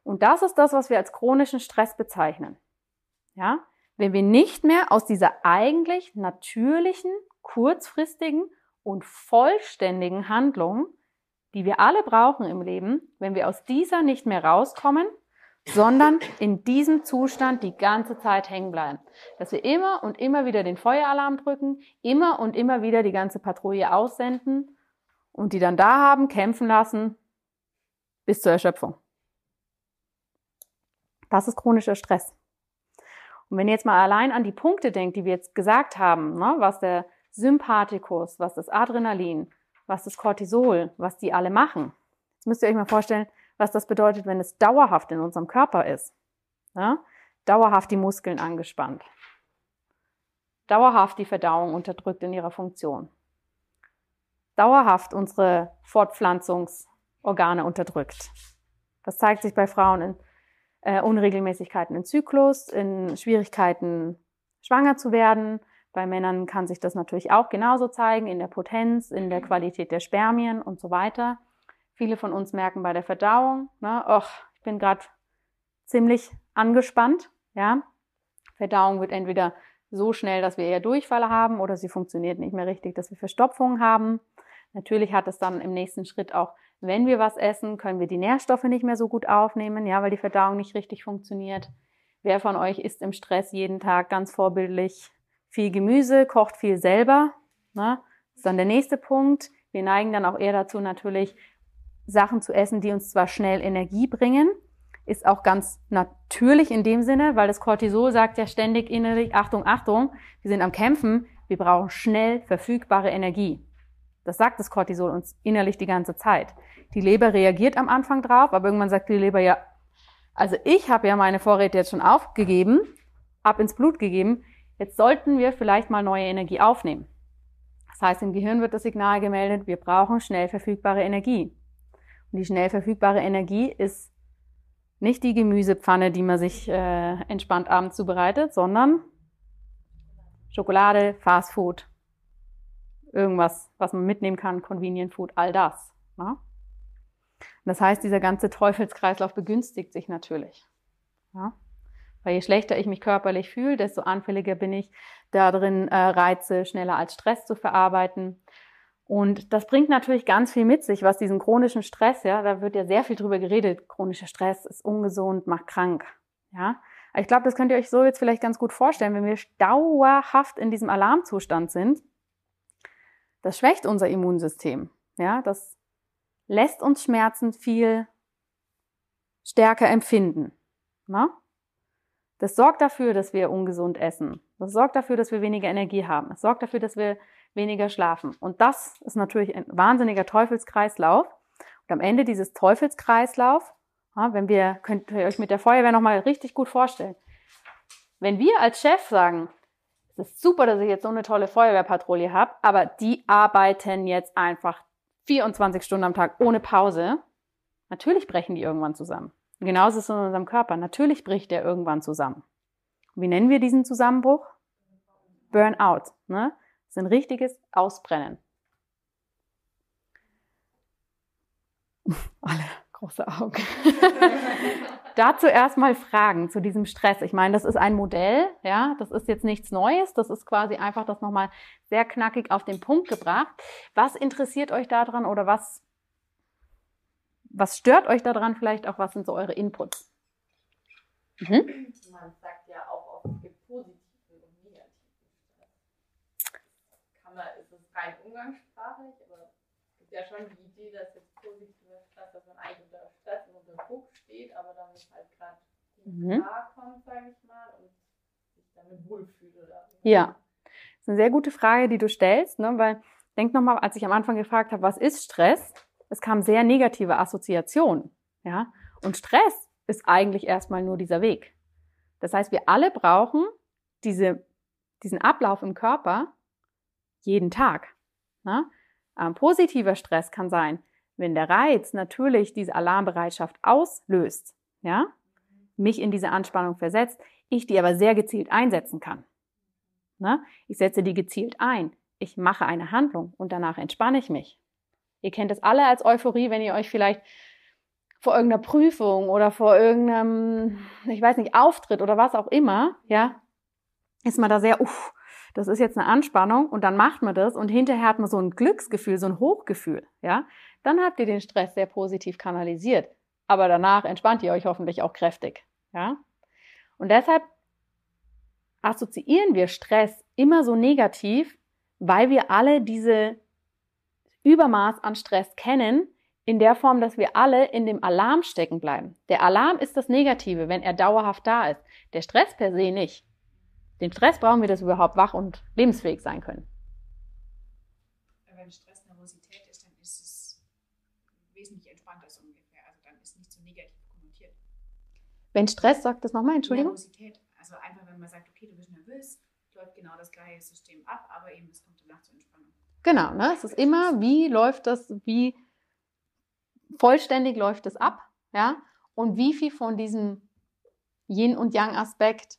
Und das ist das, was wir als chronischen Stress bezeichnen. Ja, wenn wir nicht mehr aus dieser eigentlich natürlichen kurzfristigen und vollständigen Handlungen, die wir alle brauchen im Leben, wenn wir aus dieser nicht mehr rauskommen, sondern in diesem Zustand die ganze Zeit hängen bleiben. Dass wir immer und immer wieder den Feueralarm drücken, immer und immer wieder die ganze Patrouille aussenden und die dann da haben, kämpfen lassen bis zur Erschöpfung. Das ist chronischer Stress. Und wenn ihr jetzt mal allein an die Punkte denkt, die wir jetzt gesagt haben, ne, was der Sympathikus, was das Adrenalin, was das Cortisol, was die alle machen. Jetzt müsst ihr euch mal vorstellen, was das bedeutet, wenn es dauerhaft in unserem Körper ist. Ja? Dauerhaft die Muskeln angespannt. Dauerhaft die Verdauung unterdrückt in ihrer Funktion. Dauerhaft unsere Fortpflanzungsorgane unterdrückt. Das zeigt sich bei Frauen in äh, Unregelmäßigkeiten im Zyklus, in Schwierigkeiten schwanger zu werden, bei Männern kann sich das natürlich auch genauso zeigen, in der Potenz, in der Qualität der Spermien und so weiter. Viele von uns merken bei der Verdauung, ne, och, ich bin gerade ziemlich angespannt. Ja? Verdauung wird entweder so schnell, dass wir eher Durchfall haben oder sie funktioniert nicht mehr richtig, dass wir Verstopfung haben. Natürlich hat es dann im nächsten Schritt auch, wenn wir was essen, können wir die Nährstoffe nicht mehr so gut aufnehmen, ja, weil die Verdauung nicht richtig funktioniert. Wer von euch isst im Stress jeden Tag ganz vorbildlich viel Gemüse, kocht viel selber. Ne? Das ist dann der nächste Punkt. Wir neigen dann auch eher dazu, natürlich Sachen zu essen, die uns zwar schnell Energie bringen, ist auch ganz natürlich in dem Sinne, weil das Cortisol sagt ja ständig innerlich, Achtung, Achtung, wir sind am Kämpfen, wir brauchen schnell verfügbare Energie. Das sagt das Cortisol uns innerlich die ganze Zeit. Die Leber reagiert am Anfang drauf, aber irgendwann sagt die Leber ja, Also ich habe ja meine Vorräte jetzt schon aufgegeben, ab ins Blut gegeben. Jetzt sollten wir vielleicht mal neue Energie aufnehmen. Das heißt, im Gehirn wird das Signal gemeldet, wir brauchen schnell verfügbare Energie. Und die schnell verfügbare Energie ist nicht die Gemüsepfanne, die man sich äh, entspannt abends zubereitet, sondern Schokolade, Fast Food, irgendwas, was man mitnehmen kann, Convenient Food, all das. Ja? Das heißt, dieser ganze Teufelskreislauf begünstigt sich natürlich. Ja? Weil je schlechter ich mich körperlich fühle, desto anfälliger bin ich darin, äh, Reize schneller als Stress zu verarbeiten. Und das bringt natürlich ganz viel mit sich, was diesen chronischen Stress, ja, da wird ja sehr viel drüber geredet. Chronischer Stress ist ungesund, macht krank. Ja, ich glaube, das könnt ihr euch so jetzt vielleicht ganz gut vorstellen, wenn wir dauerhaft in diesem Alarmzustand sind. Das schwächt unser Immunsystem. Ja, das lässt uns Schmerzen viel stärker empfinden. Na? Das sorgt dafür, dass wir ungesund essen. Das sorgt dafür, dass wir weniger Energie haben. Es sorgt dafür, dass wir weniger schlafen. Und das ist natürlich ein wahnsinniger Teufelskreislauf. Und am Ende dieses Teufelskreislauf, wenn wir, könnt ihr euch mit der Feuerwehr nochmal richtig gut vorstellen. Wenn wir als Chef sagen, es ist super, dass ich jetzt so eine tolle Feuerwehrpatrouille habe, aber die arbeiten jetzt einfach 24 Stunden am Tag ohne Pause, natürlich brechen die irgendwann zusammen. Und genauso ist es in unserem Körper. Natürlich bricht der irgendwann zusammen. Wie nennen wir diesen Zusammenbruch? Burnout. Ne? Das ist ein richtiges Ausbrennen. Alle große Augen. Dazu erstmal Fragen zu diesem Stress. Ich meine, das ist ein Modell, ja, das ist jetzt nichts Neues, das ist quasi einfach das nochmal sehr knackig auf den Punkt gebracht. Was interessiert euch daran oder was, was stört euch daran vielleicht auch? Was sind so eure Inputs? Mhm. Man sagt ja auch oft, rein umgangssprachlich, aber es gibt ja schon die Idee, dass jetzt positiver Stress, dass man eigentlich unter Stress und unter Druck steht, aber damit halt gerade mhm. klarkommt, sage ich mal, und sich damit wohlfühlt. Oder? Ja, das ist eine sehr gute Frage, die du stellst, ne? weil denk nochmal, als ich am Anfang gefragt habe, was ist Stress? Es kamen sehr negative Assoziationen. Ja? Und Stress ist eigentlich erstmal nur dieser Weg. Das heißt, wir alle brauchen diese, diesen Ablauf im Körper, jeden Tag. Ne? Ähm, positiver Stress kann sein, wenn der Reiz natürlich diese Alarmbereitschaft auslöst, ja, mich in diese Anspannung versetzt, ich die aber sehr gezielt einsetzen kann. Ne? Ich setze die gezielt ein. Ich mache eine Handlung und danach entspanne ich mich. Ihr kennt es alle als Euphorie, wenn ihr euch vielleicht vor irgendeiner Prüfung oder vor irgendeinem, ich weiß nicht, Auftritt oder was auch immer, ja, ist man da sehr, uff, das ist jetzt eine Anspannung und dann macht man das und hinterher hat man so ein Glücksgefühl, so ein Hochgefühl, ja, dann habt ihr den Stress sehr positiv kanalisiert. Aber danach entspannt ihr euch hoffentlich auch kräftig, ja. Und deshalb assoziieren wir Stress immer so negativ, weil wir alle diese Übermaß an Stress kennen, in der Form, dass wir alle in dem Alarm stecken bleiben. Der Alarm ist das Negative, wenn er dauerhaft da ist. Der Stress per se nicht. Den Stress brauchen wir, dass wir überhaupt wach und lebensfähig sein können. Wenn Stress Nervosität ist, dann ist es wesentlich entspannter so ungefähr. Also dann ist nicht so negativ konnotiert. Wenn Stress, sagt das nochmal, Entschuldigung? Nervosität. Also einfach, wenn man sagt, okay, du bist nervös, läuft genau das gleiche System ab, aber eben es kommt danach zur Entspannung. Genau, ne? es ist immer, wie läuft das, wie vollständig läuft es ab, ja, und wie viel von diesem Yin- und Yang-Aspekt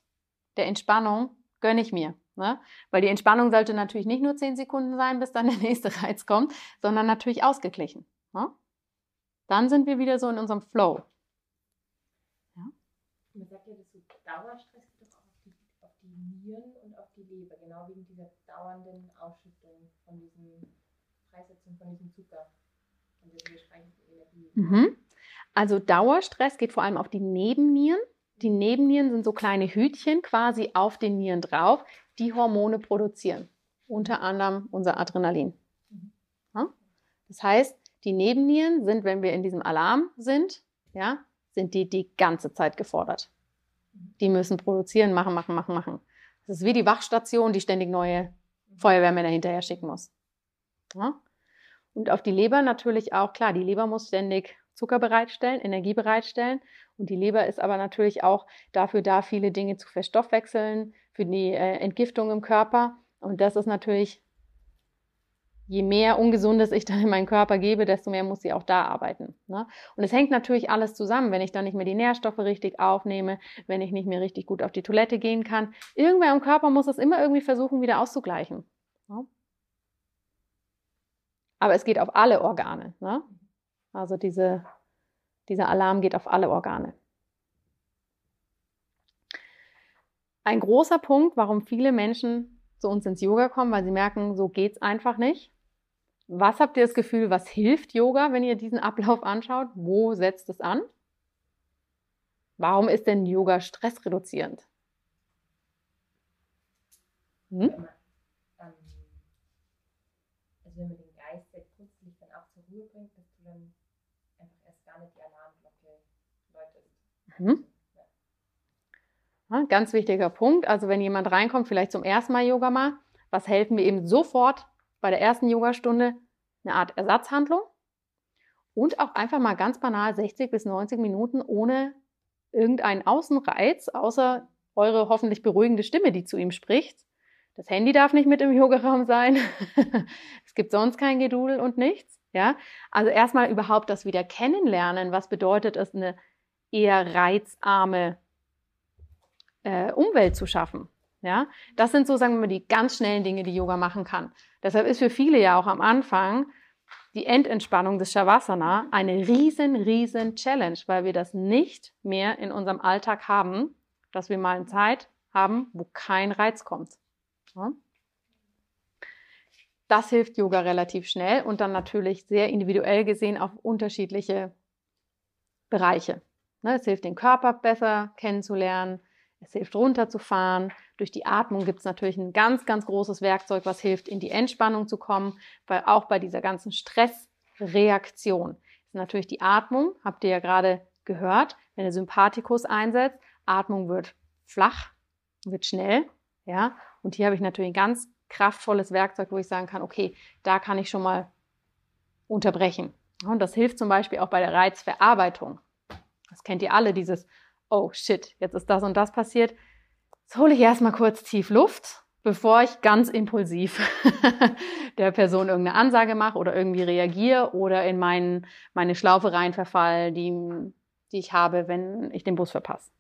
der Entspannung gönne ich mir. Ne? Weil die Entspannung sollte natürlich nicht nur zehn Sekunden sein, bis dann der nächste Reiz kommt, sondern natürlich ausgeglichen. Ne? Dann sind wir wieder so in unserem Flow. Ja? Man sagt ja, dass so Dauerstress auf die, auf die Nieren die Leber, genau wegen dieser dauernden Ausschüttung von diesem Freisetzung von diesem Zucker, von dieser Energie. Mhm. Also Dauerstress geht vor allem auf die Nebennieren die Nebennieren sind so kleine Hütchen quasi auf den Nieren drauf, die Hormone produzieren. Unter anderem unser Adrenalin. Ja? Das heißt, die Nebennieren sind, wenn wir in diesem Alarm sind, ja, sind die die ganze Zeit gefordert. Die müssen produzieren, machen, machen, machen, machen. Das ist wie die Wachstation, die ständig neue Feuerwehrmänner hinterher schicken muss. Ja? Und auf die Leber natürlich auch, klar, die Leber muss ständig Zucker bereitstellen, Energie bereitstellen. Und die Leber ist aber natürlich auch dafür da, viele Dinge zu verstoffwechseln, für die äh, Entgiftung im Körper. Und das ist natürlich, je mehr Ungesundes ich dann in meinen Körper gebe, desto mehr muss sie auch da arbeiten. Ne? Und es hängt natürlich alles zusammen, wenn ich dann nicht mehr die Nährstoffe richtig aufnehme, wenn ich nicht mehr richtig gut auf die Toilette gehen kann. Irgendwer im Körper muss es immer irgendwie versuchen, wieder auszugleichen. Ne? Aber es geht auf alle Organe. Ne? Also diese, dieser Alarm geht auf alle Organe. Ein großer Punkt, warum viele Menschen zu uns ins Yoga kommen, weil sie merken, so geht es einfach nicht. Was habt ihr das Gefühl, was hilft Yoga, wenn ihr diesen Ablauf anschaut? Wo setzt es an? Warum ist denn Yoga stressreduzierend? Hm? Ähm, also wenn man den Geist sehr kurzlich dann auch zur Ruhe bringt, dass du dann einfach erst gar nicht die Alarmglocke läutest. Mhm. Ja, ganz wichtiger Punkt. Also wenn jemand reinkommt, vielleicht zum ersten Mal Yoga mal, was helfen wir eben sofort bei der ersten Yogastunde? Eine Art Ersatzhandlung und auch einfach mal ganz banal 60 bis 90 Minuten ohne irgendeinen Außenreiz, außer eure hoffentlich beruhigende Stimme, die zu ihm spricht. Das Handy darf nicht mit im Yogaraum sein. es gibt sonst kein Gedudel und nichts. Ja, also erstmal überhaupt das wieder kennenlernen. Was bedeutet es, eine eher reizarme äh, Umwelt zu schaffen? Ja, das sind so, sagen wir mal, die ganz schnellen Dinge, die Yoga machen kann. Deshalb ist für viele ja auch am Anfang die Endentspannung des Shavasana eine riesen, riesen Challenge, weil wir das nicht mehr in unserem Alltag haben, dass wir mal eine Zeit haben, wo kein Reiz kommt. Ja? Das hilft Yoga relativ schnell und dann natürlich sehr individuell gesehen auf unterschiedliche Bereiche. Ne, es hilft den Körper besser kennenzulernen, es hilft runterzufahren. Durch die Atmung gibt es natürlich ein ganz, ganz großes Werkzeug, was hilft, in die Entspannung zu kommen, weil auch bei dieser ganzen Stressreaktion ist natürlich die Atmung, habt ihr ja gerade gehört, wenn der Sympathikus einsetzt, Atmung wird flach, wird schnell, ja, und hier habe ich natürlich ein ganz kraftvolles Werkzeug, wo ich sagen kann, okay, da kann ich schon mal unterbrechen. Und das hilft zum Beispiel auch bei der Reizverarbeitung. Das kennt ihr alle, dieses, oh shit, jetzt ist das und das passiert. Jetzt hole ich erstmal kurz tief Luft, bevor ich ganz impulsiv der Person irgendeine Ansage mache oder irgendwie reagiere oder in mein, meine Schlaufe rein verfall, die, die ich habe, wenn ich den Bus verpasse.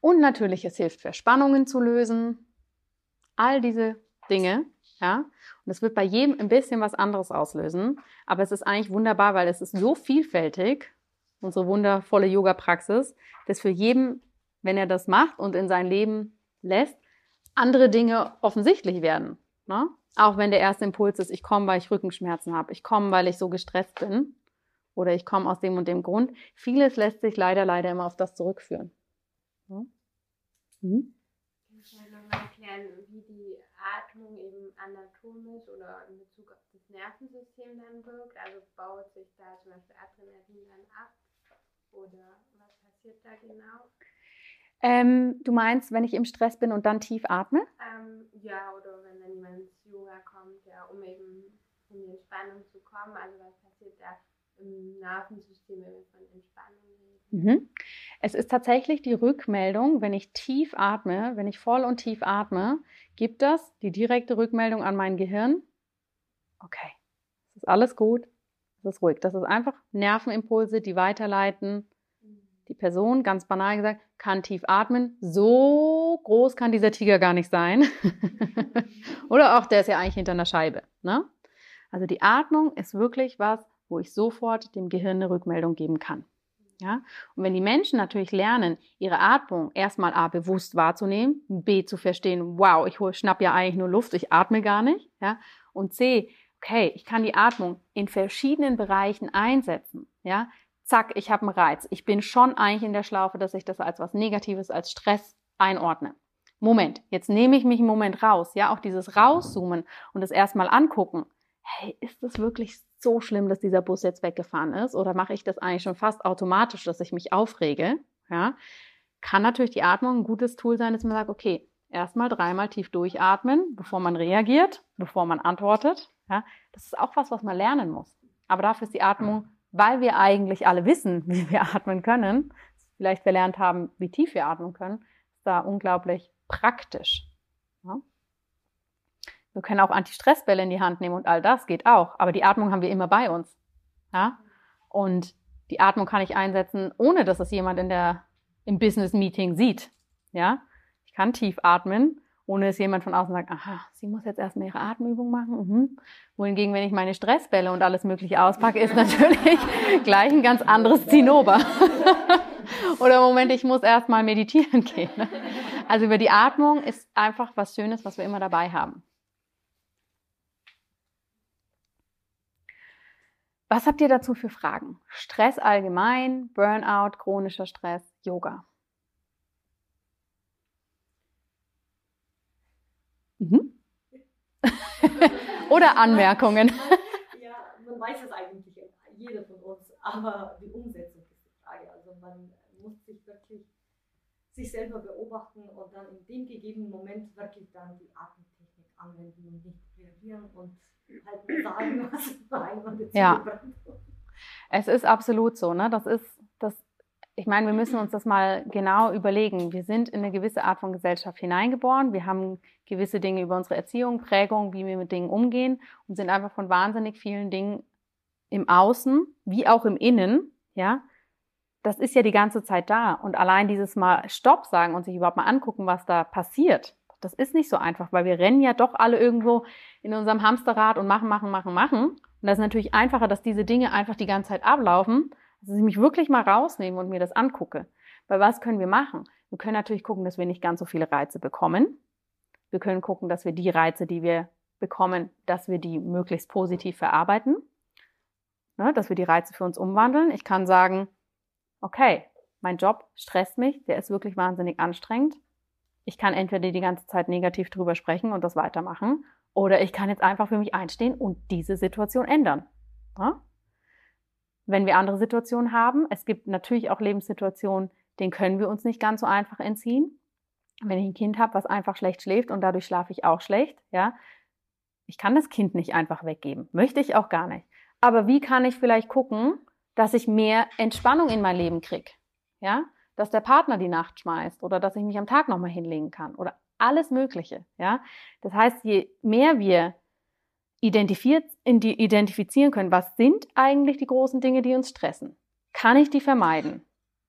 Und natürlich, es hilft, Verspannungen zu lösen. All diese Dinge, ja. Und es wird bei jedem ein bisschen was anderes auslösen. Aber es ist eigentlich wunderbar, weil es ist so vielfältig, unsere wundervolle Yoga-Praxis, dass für jeden, wenn er das macht und in sein Leben lässt, andere Dinge offensichtlich werden. Ne? Auch wenn der erste Impuls ist, ich komme, weil ich Rückenschmerzen habe, ich komme, weil ich so gestresst bin oder ich komme aus dem und dem Grund. Vieles lässt sich leider, leider immer auf das zurückführen. Ja. Mhm. Ich kann nochmal erklären, wie die Atmung eben anatomisch oder in Bezug auf das Nervensystem dann wirkt. Also baut sich da zum Beispiel Adrenalin dann ab oder was passiert da genau? Ähm, du meinst, wenn ich im Stress bin und dann tief atme? Ähm, ja, oder wenn dann jemand ins Yoga kommt, ja, um eben in die Entspannung zu kommen. Also was passiert da im Nervensystem, wenn wir von Entspannung reden? Mhm. Es ist tatsächlich die Rückmeldung, wenn ich tief atme, wenn ich voll und tief atme, gibt das die direkte Rückmeldung an mein Gehirn. Okay, es ist alles gut, es ist ruhig. Das ist einfach Nervenimpulse, die weiterleiten. Die Person, ganz banal gesagt, kann tief atmen. So groß kann dieser Tiger gar nicht sein. Oder auch der ist ja eigentlich hinter einer Scheibe. Ne? Also die Atmung ist wirklich was, wo ich sofort dem Gehirn eine Rückmeldung geben kann. Ja? Und wenn die Menschen natürlich lernen, ihre Atmung erstmal A bewusst wahrzunehmen, B zu verstehen, wow, ich schnapp ja eigentlich nur Luft, ich atme gar nicht, ja? Und C, okay, ich kann die Atmung in verschiedenen Bereichen einsetzen, ja? Zack, ich habe einen Reiz. Ich bin schon eigentlich in der Schlaufe, dass ich das als was Negatives, als Stress einordne. Moment, jetzt nehme ich mich einen Moment raus, ja, auch dieses Rauszoomen und das erstmal angucken. Hey, ist das wirklich so schlimm, dass dieser Bus jetzt weggefahren ist? Oder mache ich das eigentlich schon fast automatisch, dass ich mich aufrege? Ja, kann natürlich die Atmung ein gutes Tool sein, dass man sagt, okay, erstmal dreimal tief durchatmen, bevor man reagiert, bevor man antwortet. Ja, das ist auch was, was man lernen muss. Aber dafür ist die Atmung, weil wir eigentlich alle wissen, wie wir atmen können, vielleicht verlernt haben, wie tief wir atmen können, ist da unglaublich praktisch. Ja? Wir können auch Anti-Stress-Bälle in die Hand nehmen und all das geht auch. Aber die Atmung haben wir immer bei uns. Ja? Und die Atmung kann ich einsetzen, ohne dass es jemand in der, im Business-Meeting sieht. Ja? Ich kann tief atmen, ohne dass jemand von außen sagt, aha, sie muss jetzt erstmal ihre Atemübung machen. Mhm. Wohingegen, wenn ich meine Stressbälle und alles Mögliche auspacke, ist natürlich gleich ein ganz anderes Zinnober. Oder Moment, ich muss erstmal meditieren gehen. Also über die Atmung ist einfach was Schönes, was wir immer dabei haben. Was habt ihr dazu für Fragen? Stress allgemein, Burnout, chronischer Stress, Yoga. Mhm. Oder Anmerkungen. Ja, man weiß es eigentlich, jeder von uns, aber die Umsetzung ist die Frage. Also man muss sich wirklich sich selber beobachten und dann in dem gegebenen Moment wirklich dann die Atemtechnik anwenden und nicht reagieren und halt sagen, was rein und jetzt ja. Es ist absolut so, ne? Das ist, ich meine, wir müssen uns das mal genau überlegen. Wir sind in eine gewisse Art von Gesellschaft hineingeboren. Wir haben gewisse Dinge über unsere Erziehung, Prägung, wie wir mit Dingen umgehen und sind einfach von wahnsinnig vielen Dingen im Außen wie auch im Innen, ja. Das ist ja die ganze Zeit da. Und allein dieses Mal Stopp sagen und sich überhaupt mal angucken, was da passiert, das ist nicht so einfach, weil wir rennen ja doch alle irgendwo in unserem Hamsterrad und machen, machen, machen, machen. Und das ist natürlich einfacher, dass diese Dinge einfach die ganze Zeit ablaufen, dass ich mich wirklich mal rausnehme und mir das angucke. Weil was können wir machen? Wir können natürlich gucken, dass wir nicht ganz so viele Reize bekommen. Wir können gucken, dass wir die Reize, die wir bekommen, dass wir die möglichst positiv verarbeiten. Ne, dass wir die Reize für uns umwandeln. Ich kann sagen, okay, mein Job stresst mich, der ist wirklich wahnsinnig anstrengend ich kann entweder die ganze Zeit negativ drüber sprechen und das weitermachen, oder ich kann jetzt einfach für mich einstehen und diese Situation ändern. Ja? Wenn wir andere Situationen haben, es gibt natürlich auch Lebenssituationen, denen können wir uns nicht ganz so einfach entziehen. Wenn ich ein Kind habe, was einfach schlecht schläft und dadurch schlafe ich auch schlecht, ja, ich kann das Kind nicht einfach weggeben. Möchte ich auch gar nicht. Aber wie kann ich vielleicht gucken, dass ich mehr Entspannung in mein Leben kriege? Ja, dass der Partner die Nacht schmeißt oder dass ich mich am Tag nochmal hinlegen kann oder alles Mögliche. Ja, das heißt, je mehr wir identifizieren können, was sind eigentlich die großen Dinge, die uns stressen? Kann ich die vermeiden?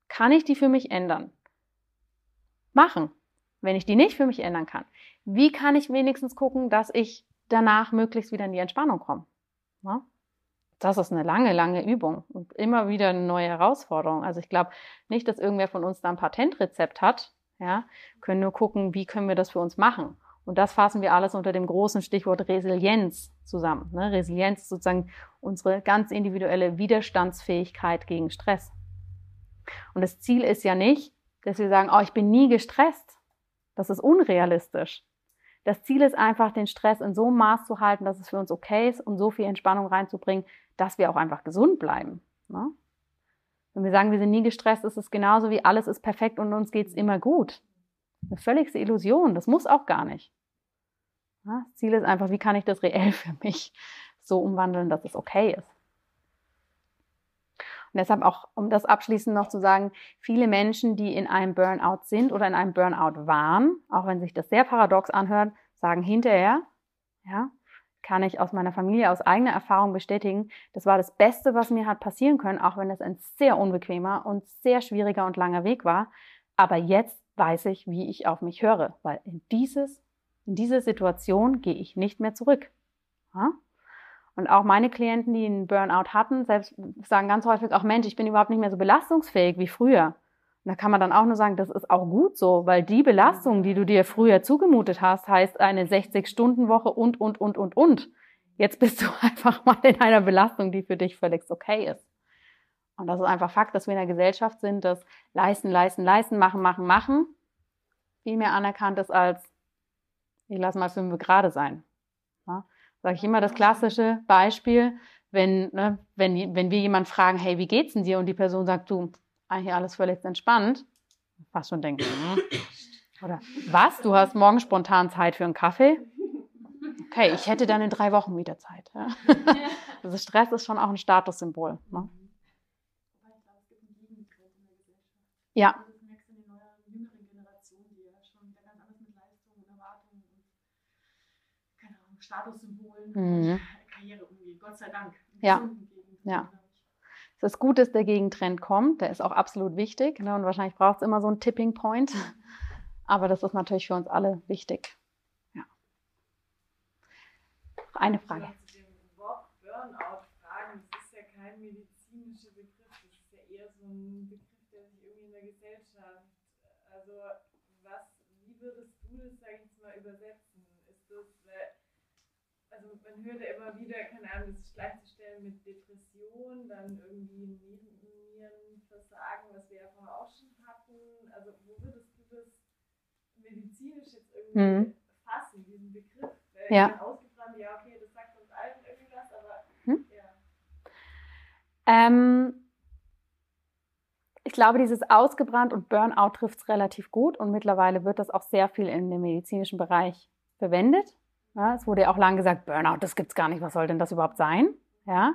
Kann ich die für mich ändern? Machen. Wenn ich die nicht für mich ändern kann, wie kann ich wenigstens gucken, dass ich danach möglichst wieder in die Entspannung komme? Ja? das ist eine lange, lange Übung und immer wieder eine neue Herausforderung. Also ich glaube nicht, dass irgendwer von uns da ein Patentrezept hat. Ja, können nur gucken, wie können wir das für uns machen. Und das fassen wir alles unter dem großen Stichwort Resilienz zusammen. Ne? Resilienz ist sozusagen unsere ganz individuelle Widerstandsfähigkeit gegen Stress. Und das Ziel ist ja nicht, dass wir sagen, oh, ich bin nie gestresst. Das ist unrealistisch. Das Ziel ist einfach, den Stress in so einem Maß zu halten, dass es für uns okay ist und so viel Entspannung reinzubringen, dass wir auch einfach gesund bleiben. Ne? Wenn wir sagen, wir sind nie gestresst, ist es genauso wie alles ist perfekt und uns geht es immer gut. Eine völligste Illusion, das muss auch gar nicht. Ja, das Ziel ist einfach, wie kann ich das reell für mich so umwandeln, dass es okay ist. Und deshalb auch, um das abschließend noch zu sagen, viele Menschen, die in einem Burnout sind oder in einem Burnout waren, auch wenn sich das sehr paradox anhört, sagen hinterher, ja, kann ich aus meiner Familie, aus eigener Erfahrung bestätigen, das war das Beste, was mir hat passieren können, auch wenn es ein sehr unbequemer und sehr schwieriger und langer Weg war. Aber jetzt weiß ich, wie ich auf mich höre, weil in, dieses, in diese Situation gehe ich nicht mehr zurück. Ja? Und auch meine Klienten, die einen Burnout hatten, selbst sagen ganz häufig auch, Mensch, ich bin überhaupt nicht mehr so belastungsfähig wie früher. Und da kann man dann auch nur sagen, das ist auch gut so, weil die Belastung, die du dir früher zugemutet hast, heißt eine 60-Stunden-Woche und, und, und, und, und. Jetzt bist du einfach mal in einer Belastung, die für dich völlig okay ist. Und das ist einfach Fakt, dass wir in einer Gesellschaft sind, dass leisten, leisten, leisten, machen, machen, machen viel mehr anerkannt ist als ich lasse mal fünf gerade sein. Ja? Sage ich immer das klassische Beispiel, wenn, ne, wenn, wenn wir jemanden fragen, hey, wie geht's denn dir? Und die Person sagt, du, eigentlich alles völlig entspannt. Fast schon denken, hm. oder was? Du hast morgen spontan Zeit für einen Kaffee? Okay, ich hätte dann in drei Wochen wieder Zeit. Ja? Also Stress ist schon auch ein Statussymbol. Ne? Mhm. Ja. Also das merkst du in den neueren, jüngeren Generationen, die ja schon da ganz anders mit Leistungen und Erwartungen und keine Ahnung, Statussymbolen Mhm. Karriere umgehen. Gott sei Dank. Ja. Ja. Es ist gut, dass der Gegentrend kommt. Der ist auch absolut wichtig. Ne? Und wahrscheinlich braucht es immer so einen Tipping Point. Aber das ist natürlich für uns alle wichtig. Ja. Eine Frage. Ja, zu dem Wort Burnout fragen, das ist ja kein medizinischer Begriff, das ist ja eher so ein Begriff, der sich irgendwie in der Gesellschaft, also was, wie würdest du das, sag ich jetzt mal, übersetzen? Also man hört ja immer wieder, keine Ahnung, das gleichzustellen mit Depression, dann irgendwie Nierenversagen, was wir ja vorher auch schon hatten, also wo würdest du das medizinisch jetzt irgendwie Mhm. fassen, diesen Begriff? Weil Ja. ich ausgebrannt, ja, okay, das sagt uns allen irgendwie was, aber Hm? ja. Ähm, ich glaube, dieses Ausgebrannt und Burnout trifft es relativ gut und mittlerweile wird das auch sehr viel in dem medizinischen Bereich verwendet. Ja, es wurde ja auch lange gesagt, Burnout, das gibt's gar nicht, was soll denn das überhaupt sein? Ja.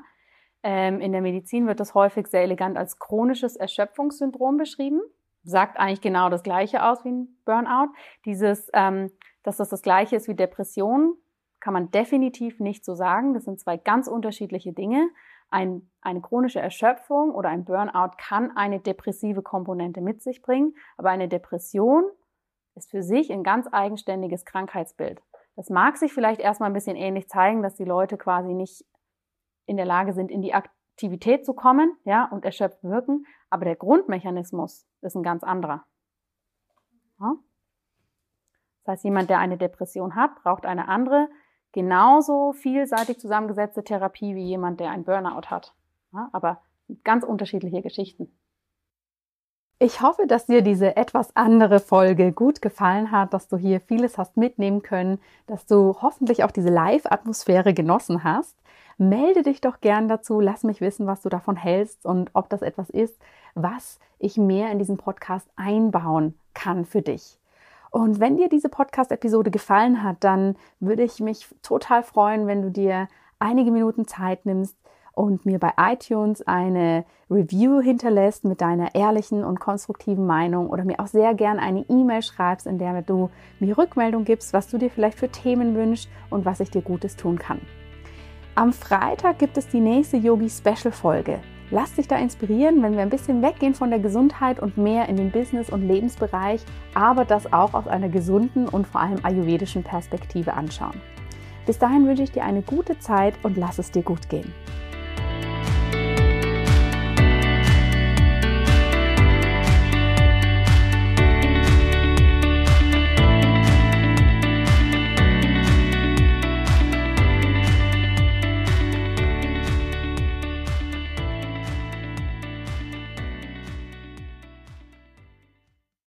Ähm, in der Medizin wird das häufig sehr elegant als chronisches Erschöpfungssyndrom beschrieben. Sagt eigentlich genau das Gleiche aus wie ein Burnout. Dieses, ähm, dass das das Gleiche ist wie Depression, kann man definitiv nicht so sagen. Das sind zwei ganz unterschiedliche Dinge. Ein, eine chronische Erschöpfung oder ein Burnout kann eine depressive Komponente mit sich bringen, aber eine Depression ist für sich ein ganz eigenständiges Krankheitsbild. Das mag sich vielleicht erstmal ein bisschen ähnlich zeigen, dass die Leute quasi nicht in der Lage sind, in die Aktivität zu kommen, ja, und erschöpft wirken, aber der Grundmechanismus ist ein ganz anderer. Ja? Das heißt, jemand, der eine Depression hat, braucht eine andere, genauso vielseitig zusammengesetzte Therapie wie jemand, der ein Burnout hat. Ja, aber ganz unterschiedliche Geschichten. Ich hoffe, dass dir diese etwas andere Folge gut gefallen hat, dass du hier vieles hast mitnehmen können, dass du hoffentlich auch diese Live-Atmosphäre genossen hast. Melde dich doch gern dazu, lass mich wissen, was du davon hältst und ob das etwas ist, was ich mehr in diesen Podcast einbauen kann für dich. Und wenn dir diese Podcast-Episode gefallen hat, dann würde ich mich total freuen, wenn du dir einige Minuten Zeit nimmst und mir bei iTunes eine Review hinterlässt mit deiner ehrlichen und konstruktiven Meinung oder mir auch sehr gern eine E-Mail schreibst, in der du mir Rückmeldung gibst, was du dir vielleicht für Themen wünschst und was ich dir Gutes tun kann. Am Freitag gibt es die nächste Yogi Special Folge. Lass dich da inspirieren, wenn wir ein bisschen weggehen von der Gesundheit und mehr in den Business- und Lebensbereich, aber das auch aus einer gesunden und vor allem ayurvedischen Perspektive anschauen. Bis dahin wünsche ich dir eine gute Zeit und lass es dir gut gehen.